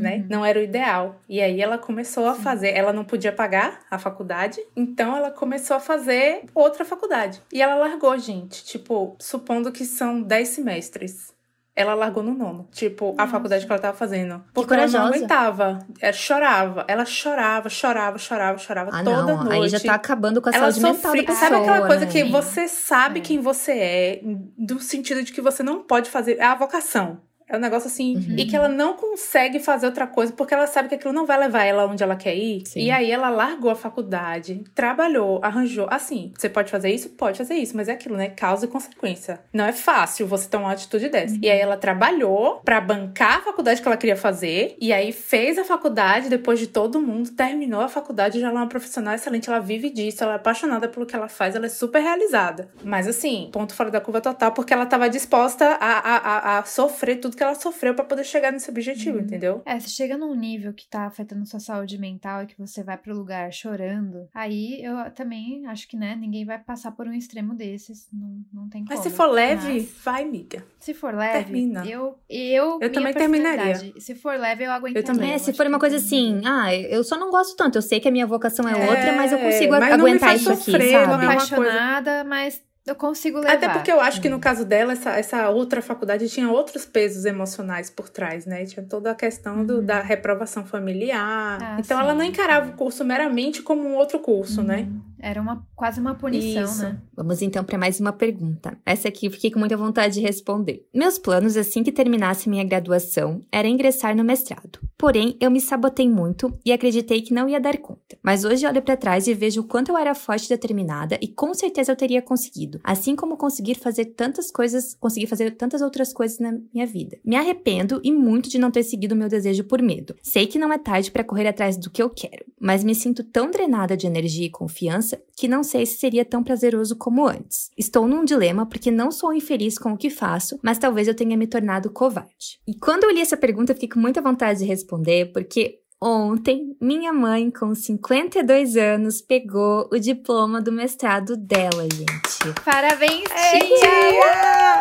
né? Uhum. Não era o ideal. E aí ela começou a Sim. fazer, ela não podia pagar a faculdade, então ela começou a fazer outra faculdade. E ela largou, gente, tipo, supondo que são 10 semestres. Ela largou no nono, tipo, Nossa. a faculdade que ela tava fazendo. Porque ela não aguentava. Ela chorava. Ela chorava, chorava, chorava, chorava ah, toda não. noite. Aí já tá acabando com a ela saúde mental da pessoa, Sabe aquela coisa né? que você sabe é. quem você é, do sentido de que você não pode fazer. É a vocação. É um negócio assim. Uhum. E que ela não consegue fazer outra coisa porque ela sabe que aquilo não vai levar ela onde ela quer ir. Sim. E aí ela largou a faculdade, trabalhou, arranjou. Assim, você pode fazer isso? Pode fazer isso, mas é aquilo, né? Causa e consequência. Não é fácil você tomar uma atitude dessa. Uhum. E aí ela trabalhou para bancar a faculdade que ela queria fazer. E aí fez a faculdade depois de todo mundo, terminou a faculdade. Já ela é uma profissional excelente, ela vive disso, ela é apaixonada pelo que ela faz, ela é super realizada. Mas assim, ponto fora da curva total, porque ela tava disposta a, a, a, a sofrer tudo que ela sofreu para poder chegar nesse objetivo, uhum. entendeu? É, se chega num nível que tá afetando sua saúde mental e que você vai pro lugar chorando, aí eu também acho que, né, ninguém vai passar por um extremo desses. Não, não tem como. Mas se for leve, Mas, vai, amiga. Se for leve, Termina. eu. Eu, eu também terminaria. Se for leve, eu aguento. Eu também. É, se for uma coisa assim, ah, eu só não gosto tanto. Eu sei que a minha vocação é, é outra, mas eu consigo aguentar isso sofrer, aqui, sabe? Não é apaixonada, coisa... mas eu consigo levar. Até porque eu acho que no caso dela, essa, essa outra faculdade tinha outros pesos emocionais por trás, né? Tinha toda a questão do, uhum. da reprovação familiar. Ah, então sim. ela não encarava o curso meramente como um outro curso, né? uhum. né? Era uma, quase uma punição, Isso. né? Vamos então para mais uma pergunta. Essa aqui eu fiquei com muita vontade de responder. Meus planos assim que terminasse minha graduação era ingressar no mestrado. Porém, eu me sabotei muito e acreditei que não ia dar conta. Mas hoje olho para trás e vejo o quanto eu era forte e determinada e com certeza eu teria conseguido. Assim como conseguir fazer tantas coisas, conseguir fazer tantas outras coisas na minha vida. Me arrependo e muito de não ter seguido o meu desejo por medo. Sei que não é tarde para correr atrás do que eu quero, mas me sinto tão drenada de energia e confiança que não sei se seria tão prazeroso como antes. Estou num dilema porque não sou infeliz com o que faço, mas talvez eu tenha me tornado covarde. E quando eu li essa pergunta, eu fiquei com muita vontade de responder, porque Ontem, minha mãe, com 52 anos, pegou o diploma do mestrado dela, gente. Parabéns, tia!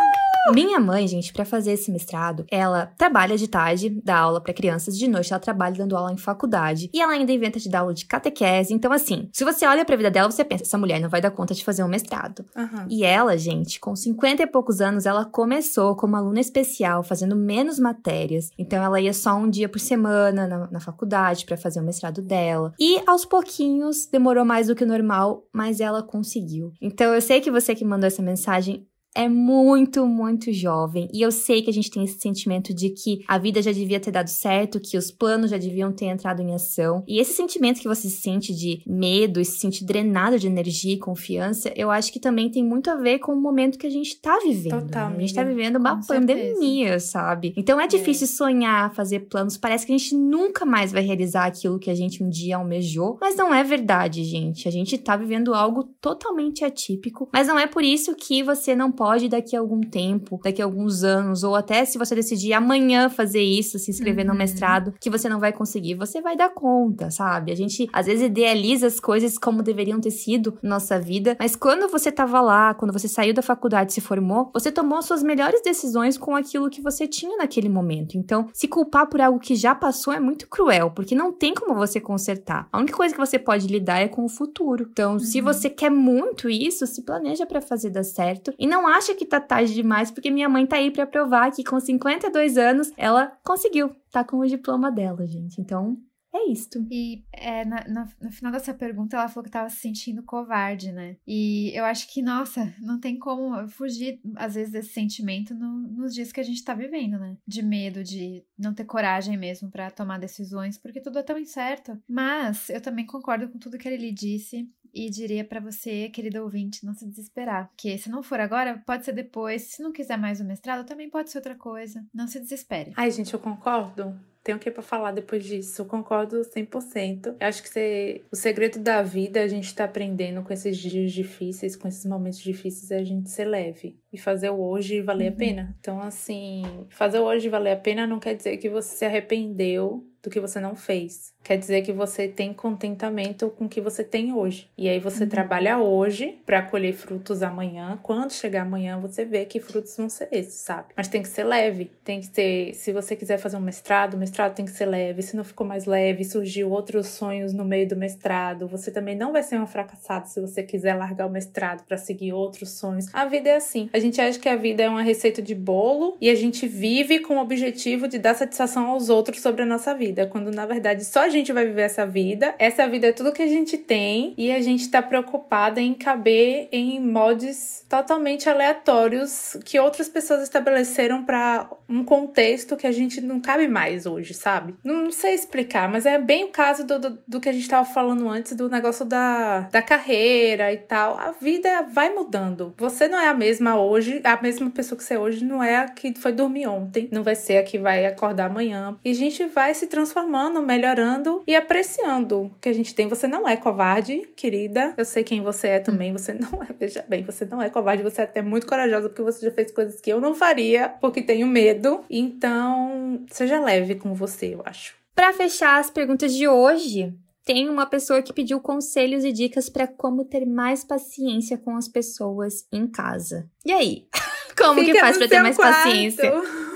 Minha mãe, gente, para fazer esse mestrado, ela trabalha de tarde, dá aula para crianças, de noite ela trabalha dando aula em faculdade, e ela ainda inventa de dar aula de catequese. Então, assim, se você olha pra vida dela, você pensa, essa mulher não vai dar conta de fazer um mestrado. Uhum. E ela, gente, com 50 e poucos anos, ela começou como aluna especial, fazendo menos matérias. Então, ela ia só um dia por semana na, na faculdade para fazer o mestrado dela. E aos pouquinhos, demorou mais do que o normal, mas ela conseguiu. Então, eu sei que você que mandou essa mensagem é muito, muito jovem. E eu sei que a gente tem esse sentimento de que a vida já devia ter dado certo, que os planos já deviam ter entrado em ação. E esse sentimento que você sente de medo e se sente drenado de energia e confiança, eu acho que também tem muito a ver com o momento que a gente tá vivendo. Total. Né? A gente tá vivendo uma pandemia, certeza. sabe? Então é difícil é. sonhar, fazer planos. Parece que a gente nunca mais vai realizar aquilo que a gente um dia almejou. Mas não é verdade, gente. A gente tá vivendo algo totalmente atípico. Mas não é por isso que você não pode pode daqui a algum tempo, daqui a alguns anos, ou até se você decidir amanhã fazer isso, se inscrever uhum. no mestrado, que você não vai conseguir, você vai dar conta, sabe? A gente às vezes idealiza as coisas como deveriam ter sido na nossa vida, mas quando você tava lá, quando você saiu da faculdade e se formou, você tomou suas melhores decisões com aquilo que você tinha naquele momento. Então, se culpar por algo que já passou é muito cruel, porque não tem como você consertar. A única coisa que você pode lidar é com o futuro. Então, uhum. se você quer muito isso, se planeja para fazer dar certo e não acha que tá tarde demais, porque minha mãe tá aí para provar que com 52 anos ela conseguiu, tá com o diploma dela, gente. Então, é isto. E é, na, na, no final dessa pergunta, ela falou que tava se sentindo covarde, né? E eu acho que, nossa, não tem como fugir, às vezes, desse sentimento no, nos dias que a gente tá vivendo, né? De medo, de não ter coragem mesmo para tomar decisões, porque tudo é tão incerto. Mas eu também concordo com tudo que ele disse e diria para você, querido ouvinte, não se desesperar. Porque se não for agora, pode ser depois. Se não quiser mais o mestrado, também pode ser outra coisa. Não se desespere. Ai, gente, eu concordo. Tem o que para falar depois disso. Eu concordo 100%. Eu acho que você, o segredo da vida a gente tá aprendendo com esses dias difíceis, com esses momentos difíceis, é a gente ser leve e fazer o hoje valer uhum. a pena. Então, assim, fazer o hoje valer a pena não quer dizer que você se arrependeu do que você não fez. Quer dizer que você tem contentamento com o que você tem hoje. E aí você uhum. trabalha hoje para colher frutos amanhã. Quando chegar amanhã, você vê que frutos vão ser esses, sabe? Mas tem que ser leve. Tem que ter, se você quiser fazer um mestrado, o mestrado tem que ser leve. Se não ficou mais leve, surgiu outros sonhos no meio do mestrado, você também não vai ser um fracassado se você quiser largar o mestrado para seguir outros sonhos. A vida é assim. A gente acha que a vida é uma receita de bolo e a gente vive com o objetivo de dar satisfação aos outros sobre a nossa vida vida, quando na verdade só a gente vai viver essa vida. Essa vida é tudo que a gente tem e a gente tá preocupada em caber em mods totalmente aleatórios que outras pessoas estabeleceram para um contexto que a gente não cabe mais hoje, sabe? Não, não sei explicar, mas é bem o caso do, do, do, que a gente tava falando antes do negócio da, da carreira e tal. A vida vai mudando. Você não é a mesma hoje, a mesma pessoa que você é hoje não é a que foi dormir ontem, não vai ser a que vai acordar amanhã. E a gente vai se transformando transformando, melhorando e apreciando o que a gente tem. Você não é covarde, querida. Eu sei quem você é também. Você não é, veja bem, você não é covarde. Você é até muito corajosa porque você já fez coisas que eu não faria porque tenho medo. Então, seja leve com você, eu acho. Para fechar as perguntas de hoje, tem uma pessoa que pediu conselhos e dicas para como ter mais paciência com as pessoas em casa. E aí? Como Fica que faz para ter mais quarto. paciência?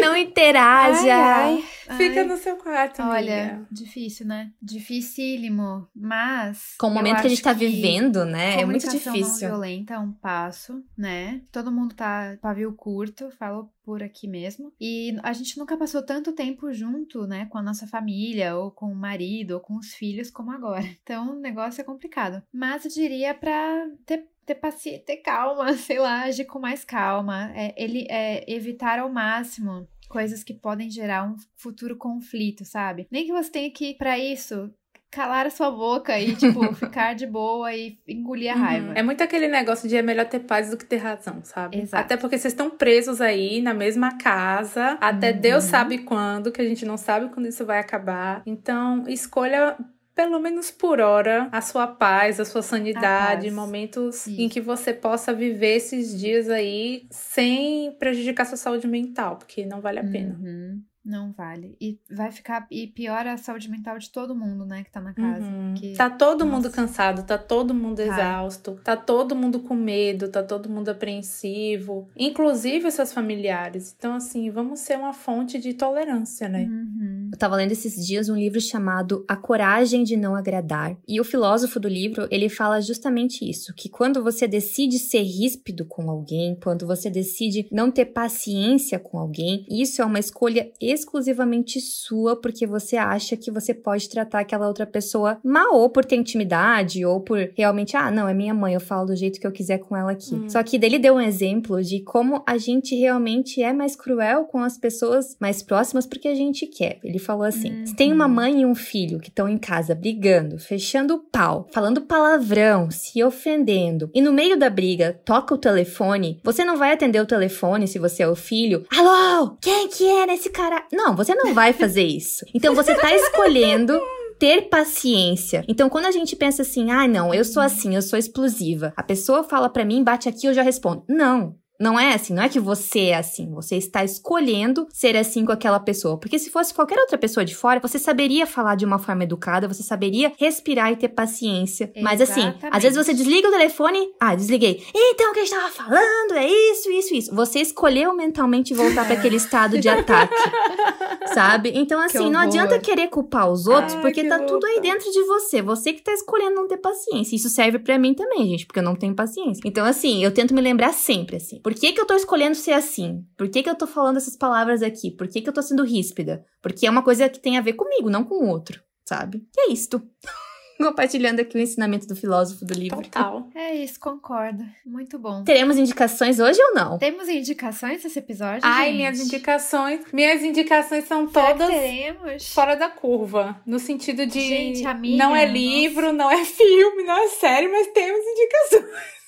Não interaja. Ai, ai, Fica ai. no seu quarto, amiga. Olha, difícil, né? Dificílimo. Mas. Com o momento que a gente tá vivendo, né? É muito difícil. Não violenta é um passo, né? Todo mundo tá pavio curto, falo por aqui mesmo. E a gente nunca passou tanto tempo junto, né? Com a nossa família, ou com o marido, ou com os filhos, como agora. Então o negócio é complicado. Mas eu diria pra ter ter paciência, ter calma, sei lá, agir com mais calma. É, ele é evitar ao máximo coisas que podem gerar um futuro conflito, sabe? Nem que você tenha que, para isso, calar a sua boca e, tipo, ficar de boa e engolir a uhum. raiva. É muito aquele negócio de é melhor ter paz do que ter razão, sabe? Exato. Até porque vocês estão presos aí na mesma casa, até uhum. Deus sabe quando, que a gente não sabe quando isso vai acabar. Então, escolha pelo menos por hora, a sua paz, a sua sanidade, a momentos Isso. em que você possa viver esses dias aí sem prejudicar sua saúde mental, porque não vale a pena. Uhum. Não vale. E vai ficar. E piora a saúde mental de todo mundo, né, que tá na casa. Uhum. Que... Tá todo Nossa. mundo cansado, tá todo mundo exausto, tá todo mundo com medo, tá todo mundo apreensivo, inclusive os seus familiares. Então, assim, vamos ser uma fonte de tolerância, né? Uhum. Eu tava lendo esses dias um livro chamado A Coragem de Não Agradar. E o filósofo do livro, ele fala justamente isso: que quando você decide ser ríspido com alguém, quando você decide não ter paciência com alguém, isso é uma escolha exclusivamente sua porque você acha que você pode tratar aquela outra pessoa mal, ou por ter intimidade, ou por realmente, ah, não, é minha mãe, eu falo do jeito que eu quiser com ela aqui. Hum. Só que dele deu um exemplo de como a gente realmente é mais cruel com as pessoas mais próximas porque a gente quer. Ele falou assim: uhum. se tem uma mãe e um filho que estão em casa brigando, fechando o pau, falando palavrão, se ofendendo, e no meio da briga toca o telefone, você não vai atender o telefone se você é o filho. Alô, quem que é nesse cara? Não, você não vai fazer isso. Então você tá escolhendo ter paciência. Então, quando a gente pensa assim, ah, não, eu sou assim, eu sou explosiva. A pessoa fala para mim, bate aqui, eu já respondo. Não. Não é assim, não é que você é assim, você está escolhendo ser assim com aquela pessoa. Porque se fosse qualquer outra pessoa de fora, você saberia falar de uma forma educada, você saberia respirar e ter paciência. Exatamente. Mas assim, às vezes você desliga o telefone, ah, desliguei. Então o que a gente estava falando é isso, isso, isso. Você escolheu mentalmente voltar para aquele estado de ataque. sabe? Então assim, não adianta querer culpar os outros, Ai, porque tá louca. tudo aí dentro de você. Você que tá escolhendo não ter paciência. Isso serve para mim também, gente, porque eu não tenho paciência. Então assim, eu tento me lembrar sempre assim. Por que, que eu tô escolhendo ser assim? Por que, que eu tô falando essas palavras aqui? Por que, que eu tô sendo ríspida? Porque é uma coisa que tem a ver comigo, não com o outro sabe? E é isto. Compartilhando aqui o ensinamento do filósofo do livro. Total. É isso, concordo. Muito bom. Teremos indicações hoje ou não? Temos indicações nesse episódio? Ai, gente? minhas indicações. Minhas indicações são Será todas teremos? fora da curva. No sentido de. Gente, amiga, não é nossa. livro, não é filme, não é série, mas temos indicações.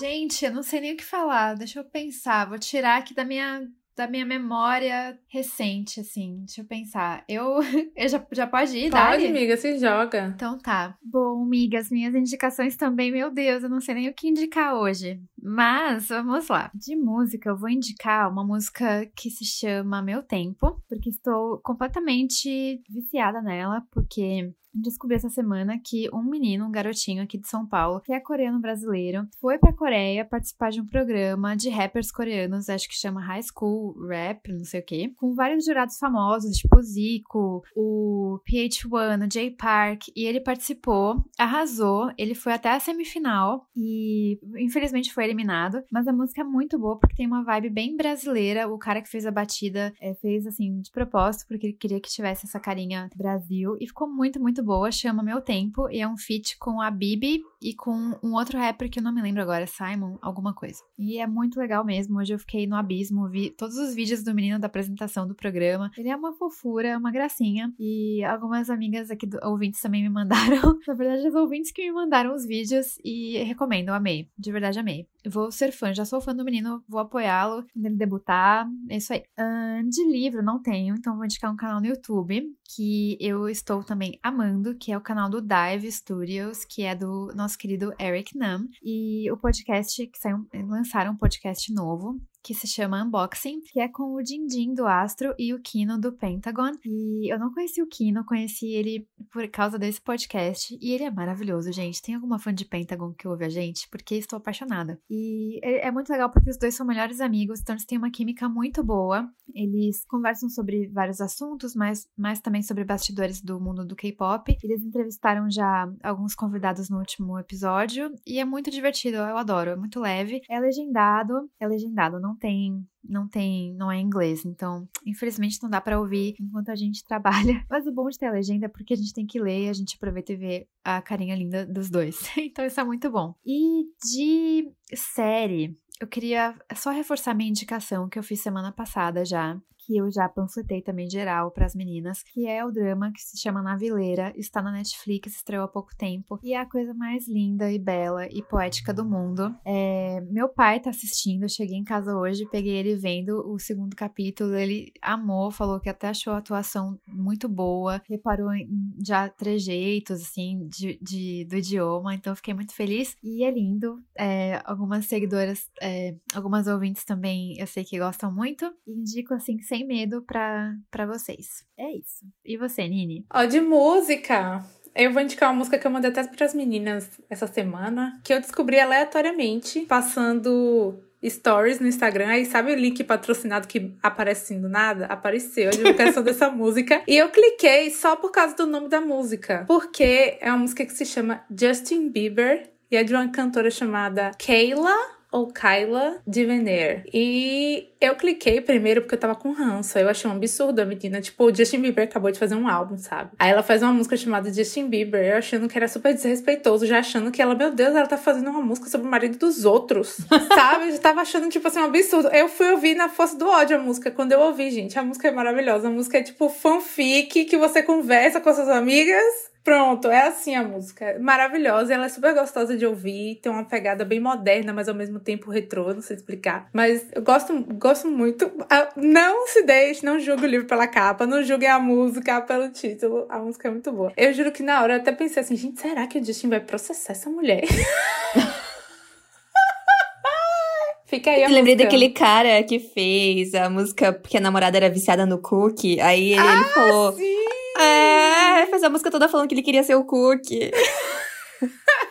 Gente, eu não sei nem o que falar. Deixa eu pensar. Vou tirar aqui da minha, da minha memória recente, assim. Deixa eu pensar. Eu, eu já, já pode ir, Pode, Dali? amiga, se joga. Então tá. Bom, migas, minhas indicações também, meu Deus, eu não sei nem o que indicar hoje. Mas vamos lá. De música, eu vou indicar uma música que se chama Meu Tempo, porque estou completamente viciada nela, porque descobri essa semana que um menino, um garotinho aqui de São Paulo, que é coreano brasileiro, foi pra Coreia participar de um programa de rappers coreanos, acho que chama High School Rap, não sei o quê, com vários jurados famosos, tipo Zico, o PH1, o Jay Park, e ele participou, arrasou, ele foi até a semifinal e infelizmente foi eliminado, mas a música é muito boa porque tem uma vibe bem brasileira, o cara que fez a batida é, fez assim de propósito porque ele queria que tivesse essa carinha Brasil e ficou muito, muito boa, chama Meu Tempo e é um feat com a Bibi e com um outro rapper que eu não me lembro agora, Simon, alguma coisa. E é muito legal mesmo, hoje eu fiquei no abismo, vi todos os vídeos do menino da apresentação do programa. Ele é uma fofura, uma gracinha e algumas amigas aqui, do, ouvintes também me mandaram, na verdade os ouvintes que me mandaram os vídeos e recomendo, amei, de verdade amei. Vou ser fã, já sou fã do menino, vou apoiá-lo quando ele debutar, é isso aí. De livro não tenho, então vou indicar um canal no YouTube que eu estou também amando, que é o canal do Dive Studios, que é do nosso querido Eric Nam, e o podcast que saiu, lançaram um podcast novo que se chama Unboxing, que é com o Dindin do Astro e o Kino do Pentagon. E eu não conheci o Kino, conheci ele por causa desse podcast. E ele é maravilhoso, gente. Tem alguma fã de Pentagon que ouve a gente? Porque estou apaixonada. E é é muito legal porque os dois são melhores amigos, então eles têm uma química muito boa. Eles conversam sobre vários assuntos, mas, mas também sobre bastidores do mundo do K-pop. Eles entrevistaram já alguns convidados no último episódio e é muito divertido, eu adoro, é muito leve. É legendado, é legendado, não tem não tem, não é inglês, então infelizmente não dá pra ouvir enquanto a gente trabalha. Mas o bom de ter a legenda é porque a gente tem que ler e a gente aproveita e vê a carinha linda dos dois. Então isso é muito bom. E de série, eu queria só reforçar minha indicação que eu fiz semana passada já, que eu já panfletei também geral para as meninas, que é o drama que se chama Navileira, está na Netflix, estreou há pouco tempo, e é a coisa mais linda e bela e poética do mundo. É, meu pai tá assistindo, eu cheguei em casa hoje, peguei ele vendo o segundo capítulo, ele amou, falou que até achou a atuação muito boa, reparou em já trejeitos, assim, de, de- do idioma, então fiquei muito feliz, e é lindo. É, algumas seguidoras, é, algumas ouvintes também, eu sei que gostam muito, indico, assim, sem medo pra, pra vocês. É isso. E você, Nini? Ó, de música. Eu vou indicar uma música que eu mandei até para as meninas essa semana, que eu descobri aleatoriamente, passando stories no Instagram. Aí sabe o link patrocinado que aparece assim do nada? Apareceu a divulgação dessa música. E eu cliquei só por causa do nome da música. Porque é uma música que se chama Justin Bieber e é de uma cantora chamada Kayla ou Kyla Devener. E eu cliquei primeiro porque eu tava com ranço. Eu achei um absurdo a menina. Tipo, o Justin Bieber acabou de fazer um álbum, sabe? Aí ela faz uma música chamada Justin Bieber. Eu achando que era super desrespeitoso, já achando que ela, meu Deus, ela tá fazendo uma música sobre o marido dos outros. sabe? Eu já tava achando, tipo assim, um absurdo. Eu fui ouvir na força do ódio a música. Quando eu ouvi, gente, a música é maravilhosa. A música é tipo fanfic que você conversa com as suas amigas. Pronto, é assim a música. Maravilhosa, ela é super gostosa de ouvir, tem uma pegada bem moderna, mas ao mesmo tempo retrô, não sei explicar. Mas eu gosto, gosto muito. Ah, Não se deixe, não julgue o livro pela capa, não julguem a música pelo título. A música é muito boa. Eu juro que na hora eu até pensei assim, gente, será que o Justin vai processar essa mulher? Fica aí a Eu lembrei música. daquele cara que fez a música porque a namorada era viciada no cookie. Aí ele, ele falou. Sim! É, fez a música toda falando que ele queria ser o cookie.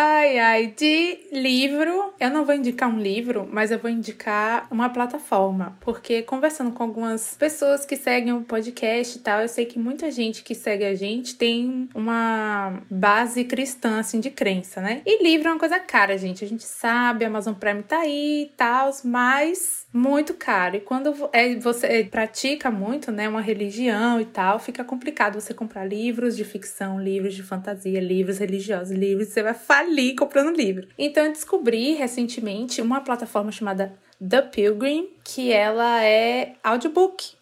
Ai, ai, de livro, eu não vou indicar um livro, mas eu vou indicar uma plataforma, porque conversando com algumas pessoas que seguem o podcast e tal, eu sei que muita gente que segue a gente tem uma base cristã, assim, de crença, né? E livro é uma coisa cara, gente. A gente sabe, Amazon Prime tá aí e tal, mas muito caro. E quando é, você pratica muito, né, uma religião e tal, fica complicado você comprar livros de ficção, livros de fantasia, livros religiosos, livros, você vai falir comprando livro. Então eu descobri recentemente uma plataforma chamada The Pilgrim, que ela é audiobook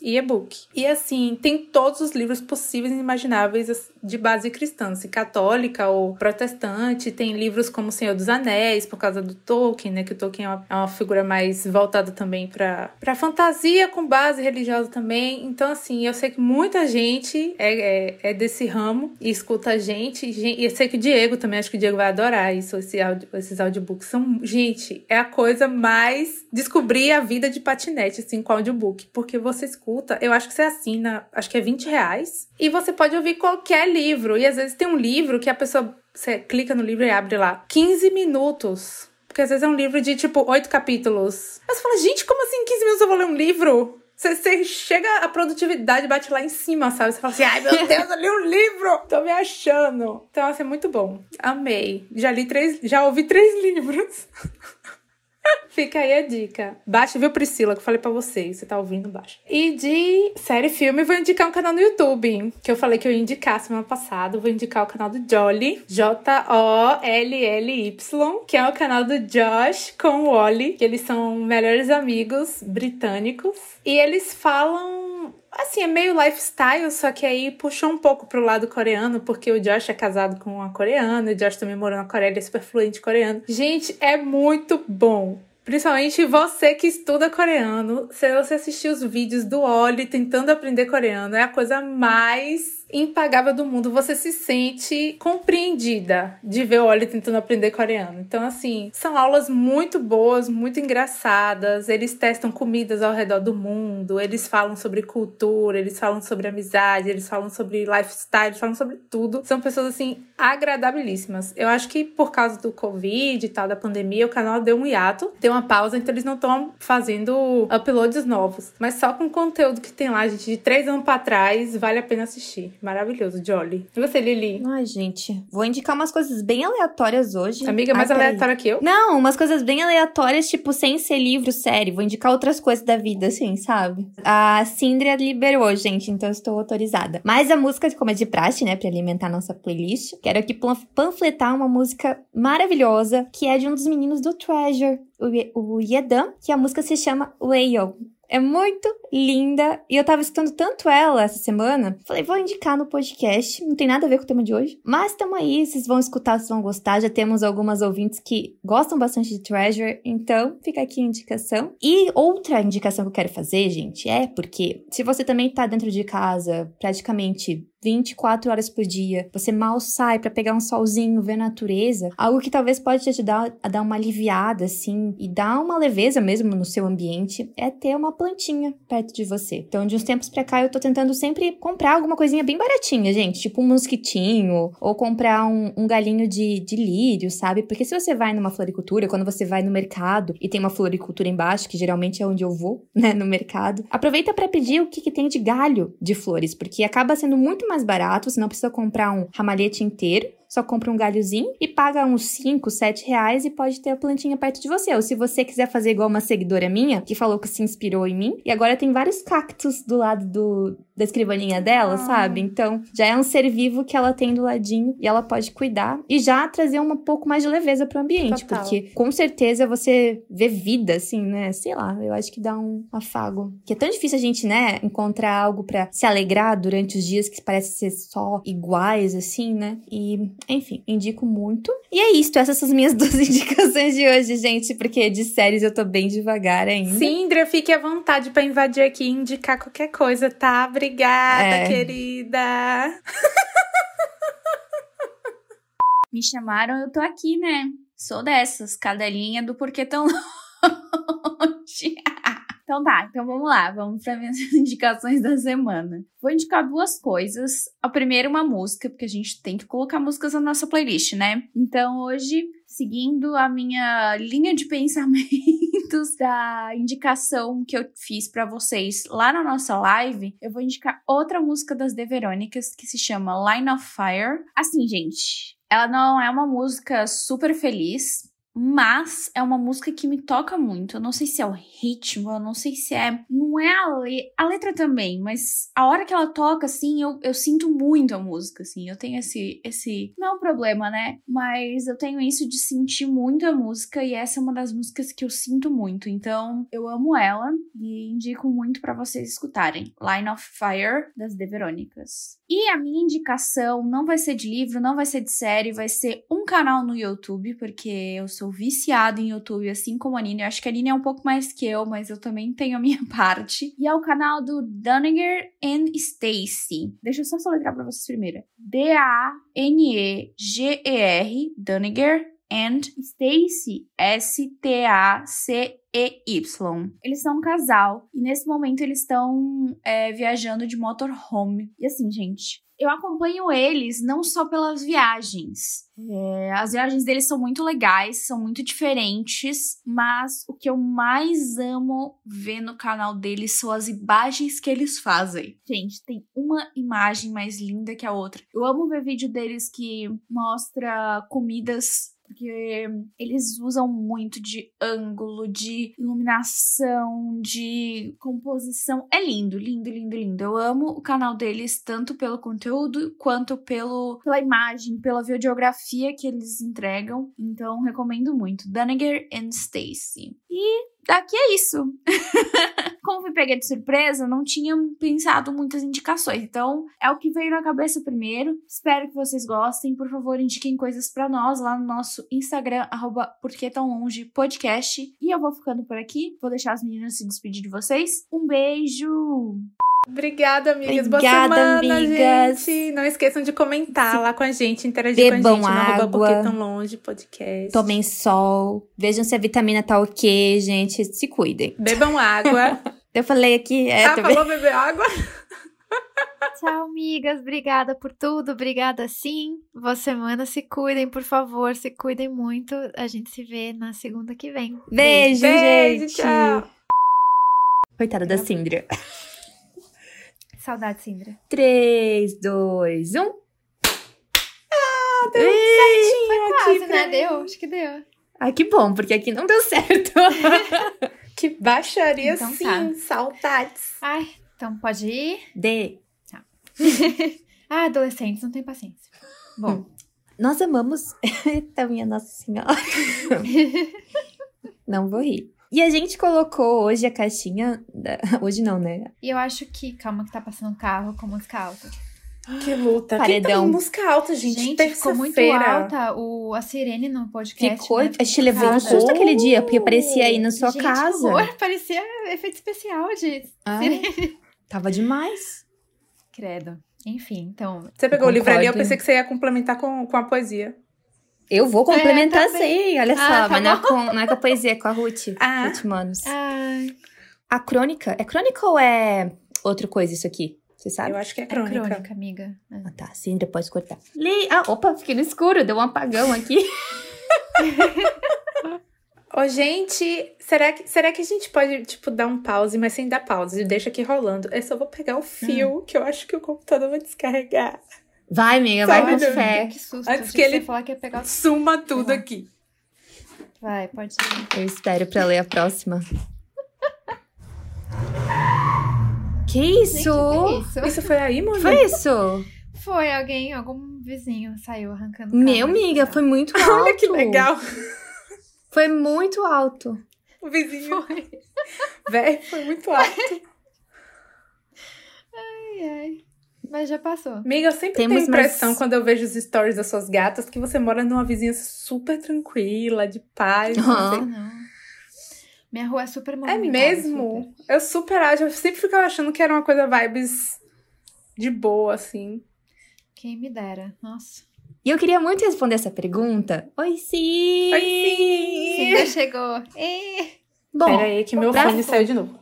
e e-book. E assim, tem todos os livros possíveis e imagináveis de base cristã, se católica ou protestante. Tem livros como Senhor dos Anéis, por causa do Tolkien, né? Que o Tolkien é uma, é uma figura mais voltada também para fantasia, com base religiosa também. Então, assim, eu sei que muita gente é, é, é desse ramo e escuta a gente. E eu sei que o Diego também, acho que o Diego vai adorar isso, esse audio, esses audiobooks. São, gente, é a coisa mais descobrir a vida de patinete, assim, com audiobook. Porque você escuta, eu acho que você assina, acho que é 20 reais. E você pode ouvir qualquer livro. E às vezes tem um livro que a pessoa. Você clica no livro e abre lá 15 minutos. Porque às vezes é um livro de tipo oito capítulos. Aí você fala, gente, como assim 15 minutos eu vou ler um livro? Você, você, chega, a produtividade bate lá em cima, sabe? Você fala assim, ai meu Deus, eu li um livro! Tô me achando. Então, assim, é muito bom. Amei. Já li três, já ouvi três livros. Fica aí a dica. Baixa, viu, Priscila, que eu falei pra vocês. Você tá ouvindo, baixa. E de série filme, vou indicar um canal no YouTube, que eu falei que eu ia indicar semana passada. Vou indicar o canal do Jolly, J-O-L-L-Y, que é o canal do Josh com o Wally, que eles são melhores amigos britânicos. E eles falam Assim, é meio lifestyle, só que aí puxou um pouco pro lado coreano, porque o Josh é casado com uma coreana, o Josh também morou na Coreia, ele é super fluente coreano. Gente, é muito bom. Principalmente você que estuda coreano, se você assistir os vídeos do Oli tentando aprender coreano, é a coisa mais impagável do mundo. Você se sente compreendida de ver o Oli tentando aprender coreano. Então, assim, são aulas muito boas, muito engraçadas. Eles testam comidas ao redor do mundo, eles falam sobre cultura, eles falam sobre amizade, eles falam sobre lifestyle, eles falam sobre tudo. São pessoas, assim, agradabilíssimas. Eu acho que por causa do Covid e tal, da pandemia, o canal deu um hiato, deu uma pausa, então eles não estão fazendo uploads novos. Mas só com o conteúdo que tem lá, gente, de três anos pra trás, vale a pena assistir. Maravilhoso, Jolly. E você, Lili? Ai, gente, vou indicar umas coisas bem aleatórias hoje. Amiga, mais Ai, aleatória que eu? Não, umas coisas bem aleatórias, tipo, sem ser livro, série. Vou indicar outras coisas da vida, assim, sabe? A Sindria liberou, gente, então estou autorizada. Mas a música, como é de praxe, né, pra alimentar nossa playlist, quero aqui panfletar uma música maravilhosa, que é de um dos meninos do Treasure, o Yedan, que a música se chama Whale. É muito linda. E eu tava escutando tanto ela essa semana. Falei, vou indicar no podcast. Não tem nada a ver com o tema de hoje. Mas tamo aí, vocês vão escutar, vocês vão gostar. Já temos algumas ouvintes que gostam bastante de Treasure. Então, fica aqui a indicação. E outra indicação que eu quero fazer, gente, é porque se você também tá dentro de casa, praticamente 24 horas por dia, você mal sai para pegar um solzinho, ver a natureza, algo que talvez pode te ajudar a dar uma aliviada, assim, e dar uma leveza mesmo no seu ambiente, é ter uma plantinha perto de você. Então, de uns tempos pra cá, eu tô tentando sempre comprar alguma coisinha bem baratinha, gente, tipo um mosquitinho, ou comprar um, um galinho de, de lírio, sabe? Porque se você vai numa floricultura, quando você vai no mercado e tem uma floricultura embaixo, que geralmente é onde eu vou, né, no mercado, aproveita para pedir o que, que tem de galho de flores, porque acaba sendo muito mais mais barato, você não precisa comprar um ramalhete inteiro só compra um galhozinho e paga uns 5, 7 reais e pode ter a plantinha perto de você. Ou se você quiser fazer igual uma seguidora minha, que falou que se inspirou em mim, e agora tem vários cactos do lado do, da escrivaninha dela, ah. sabe? Então, já é um ser vivo que ela tem do ladinho e ela pode cuidar e já trazer um pouco mais de leveza pro ambiente, Total. porque com certeza você vê vida, assim, né? Sei lá, eu acho que dá um afago. Que é tão difícil a gente, né, encontrar algo para se alegrar durante os dias que parece ser só iguais, assim, né? E enfim, indico muito. E é isso, essas são as minhas duas indicações de hoje, gente, porque de séries eu tô bem devagar ainda. Sindra, fique à vontade para invadir aqui e indicar qualquer coisa, tá? Obrigada, é. querida. Me chamaram, eu tô aqui, né? Sou dessas, cadelinha do porquê tão longe. Então tá, então vamos lá, vamos para minhas indicações da semana. Vou indicar duas coisas. A primeira, uma música, porque a gente tem que colocar músicas na nossa playlist, né? Então hoje, seguindo a minha linha de pensamentos da indicação que eu fiz para vocês lá na nossa live, eu vou indicar outra música das The Verônicas que se chama Line of Fire. Assim, gente, ela não é uma música super feliz, mas é uma música que me toca muito. Eu não sei se é o ritmo, eu não sei se é. Não é a, le... a letra também, mas a hora que ela toca, assim, eu, eu sinto muito a música, assim. Eu tenho esse. esse Não é um problema, né? Mas eu tenho isso de sentir muito a música e essa é uma das músicas que eu sinto muito. Então, eu amo ela e indico muito para vocês escutarem. Line of Fire, das The Verônicas. E a minha indicação não vai ser de livro, não vai ser de série, vai ser um canal no YouTube, porque eu sou viciada em YouTube, assim como a Nina. Eu acho que a Nina é um pouco mais que eu, mas eu também tenho a minha parte. E é o canal do Duniger and Stacy. Deixa eu só soletrar pra vocês primeiro. D-A-N-E-G-E-R, Duniger and Stacy, S-T-A-C-E-Y. Eles são um casal e nesse momento eles estão é, viajando de motorhome. E assim, gente, eu acompanho eles não só pelas viagens. É, as viagens deles são muito legais, são muito diferentes, mas o que eu mais amo ver no canal deles são as imagens que eles fazem. Gente, tem uma imagem mais linda que a outra. Eu amo ver vídeo deles que mostra comidas porque eles usam muito de ângulo, de iluminação, de composição. É lindo, lindo, lindo, lindo. Eu amo o canal deles tanto pelo conteúdo quanto pelo pela imagem, pela videografia que eles entregam. Então recomendo muito. Duniger and Stacy. E daqui é isso. Como fui peguei de surpresa, não tinha pensado muitas indicações. Então, é o que veio na cabeça primeiro. Espero que vocês gostem. Por favor, indiquem coisas para nós lá no nosso Instagram, arroba Porque Tão Longe Podcast. E eu vou ficando por aqui. Vou deixar as meninas se despedir de vocês. Um beijo! Obrigada, amigas. Obrigada, Boa semana, amigas. gente. Não esqueçam de comentar lá com a gente, interagir Bebam com a gente no arroba água. Porque Tão Longe podcast. Tomem sol. Vejam se a vitamina tá ok, gente. Se cuidem. Bebam água. Eu falei aqui. É, ah, também. falou beber água? Tchau, amigas. Obrigada por tudo. Obrigada, sim. Boa semana. Se cuidem, por favor. Se cuidem muito. A gente se vê na segunda que vem. Beijo, Beijo, gente. tchau. Coitada da Cindra. Saudade, Sindra. 3, 2, 1. Deu certinho aqui Quase, pra né? Deu? Acho que deu. Ai, que bom, porque aqui não deu certo. Que baixaria, Então sim. tá. Saudades. Ai, então pode ir. D. Ah, adolescentes, não tem paciência. Bom, Nós amamos. Eita, minha Nossa Senhora. não vou rir. E a gente colocou hoje a caixinha. da- Hoje não, né? e eu acho que, calma, que tá passando um carro com música alta. Que luta. Paredão. Que tá música alta, gente. Gente, ficou muito alta o, a sirene no podcast. Ficou. né? A gente levou um susto aquele dia, porque parecia aí na sua Gente, casa. horror, parecia efeito especial de Ah, sirene. tava demais. Credo. Enfim, então. Você pegou o livro ali, eu Concordo. pensei que você ia complementar com, com a poesia. Eu vou complementar É, tá sim, olha só. Ah, tá mas não é, com, não é com a poesia, é com a Ruth. Ah. Ruth Manos. Ai, A crônica. É crônica ou é outra coisa isso aqui? Você sabe? Eu acho que é é crônica. crônica, amiga. É. Ah, tá. Cindra, pode cortar. Li... Ah, opa, fiquei no escuro. Deu um apagão aqui. Ô, gente, será que, será que a gente pode, tipo, dar um pause, mas sem dar pause? Deixa aqui rolando. Eu só vou pegar o fio, que eu acho que o computador vai descarregar. Vai, amiga, vai com fé. Que susto. Antes que que ele- falar que ia pegar. Suma tudo aqui. Vai, pode ir. Eu espero pra ler a próxima. Que isso? Gente, que é isso? Isso foi aí, mano? Foi isso? Foi alguém, algum vizinho saiu arrancando Meu, amiga, foi muito alto. Olha que legal. Foi muito alto. O vizinho. Foi. Véi, foi muito alto. Ai, ai. Mas já passou. Amiga, eu sempre Temos tenho a impressão, mais- quando eu vejo os stories das suas gatas, que você mora numa vizinhança super tranquila, de paz. Aham. não sei. Não. Minha rua é super É movimentada. mesmo? super. Eu super acho. Eu sempre ficava achando que era uma coisa vibes de boa, assim. Quem me dera. Nossa. E eu queria muito responder essa pergunta. Oi, sim! Oi, sim! Cíntia chegou. Ê! Bom, Pera aí, que meu pra- fone saiu de novo.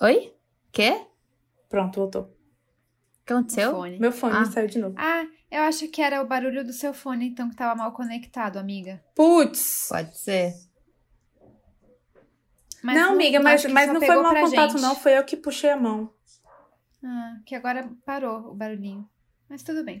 Oi? Quê? Pronto, voltou. Que aconteceu? Fone. Meu fone Ah. saiu de novo. Ah, eu acho que era o barulho do seu fone, então, que tava mal conectado, amiga. Putz! Pode ser. Mas não, amiga, mas, mas não foi pra contato, gente. não. Foi eu que puxei a mão. Ah, que agora parou o barulhinho. Mas tudo bem.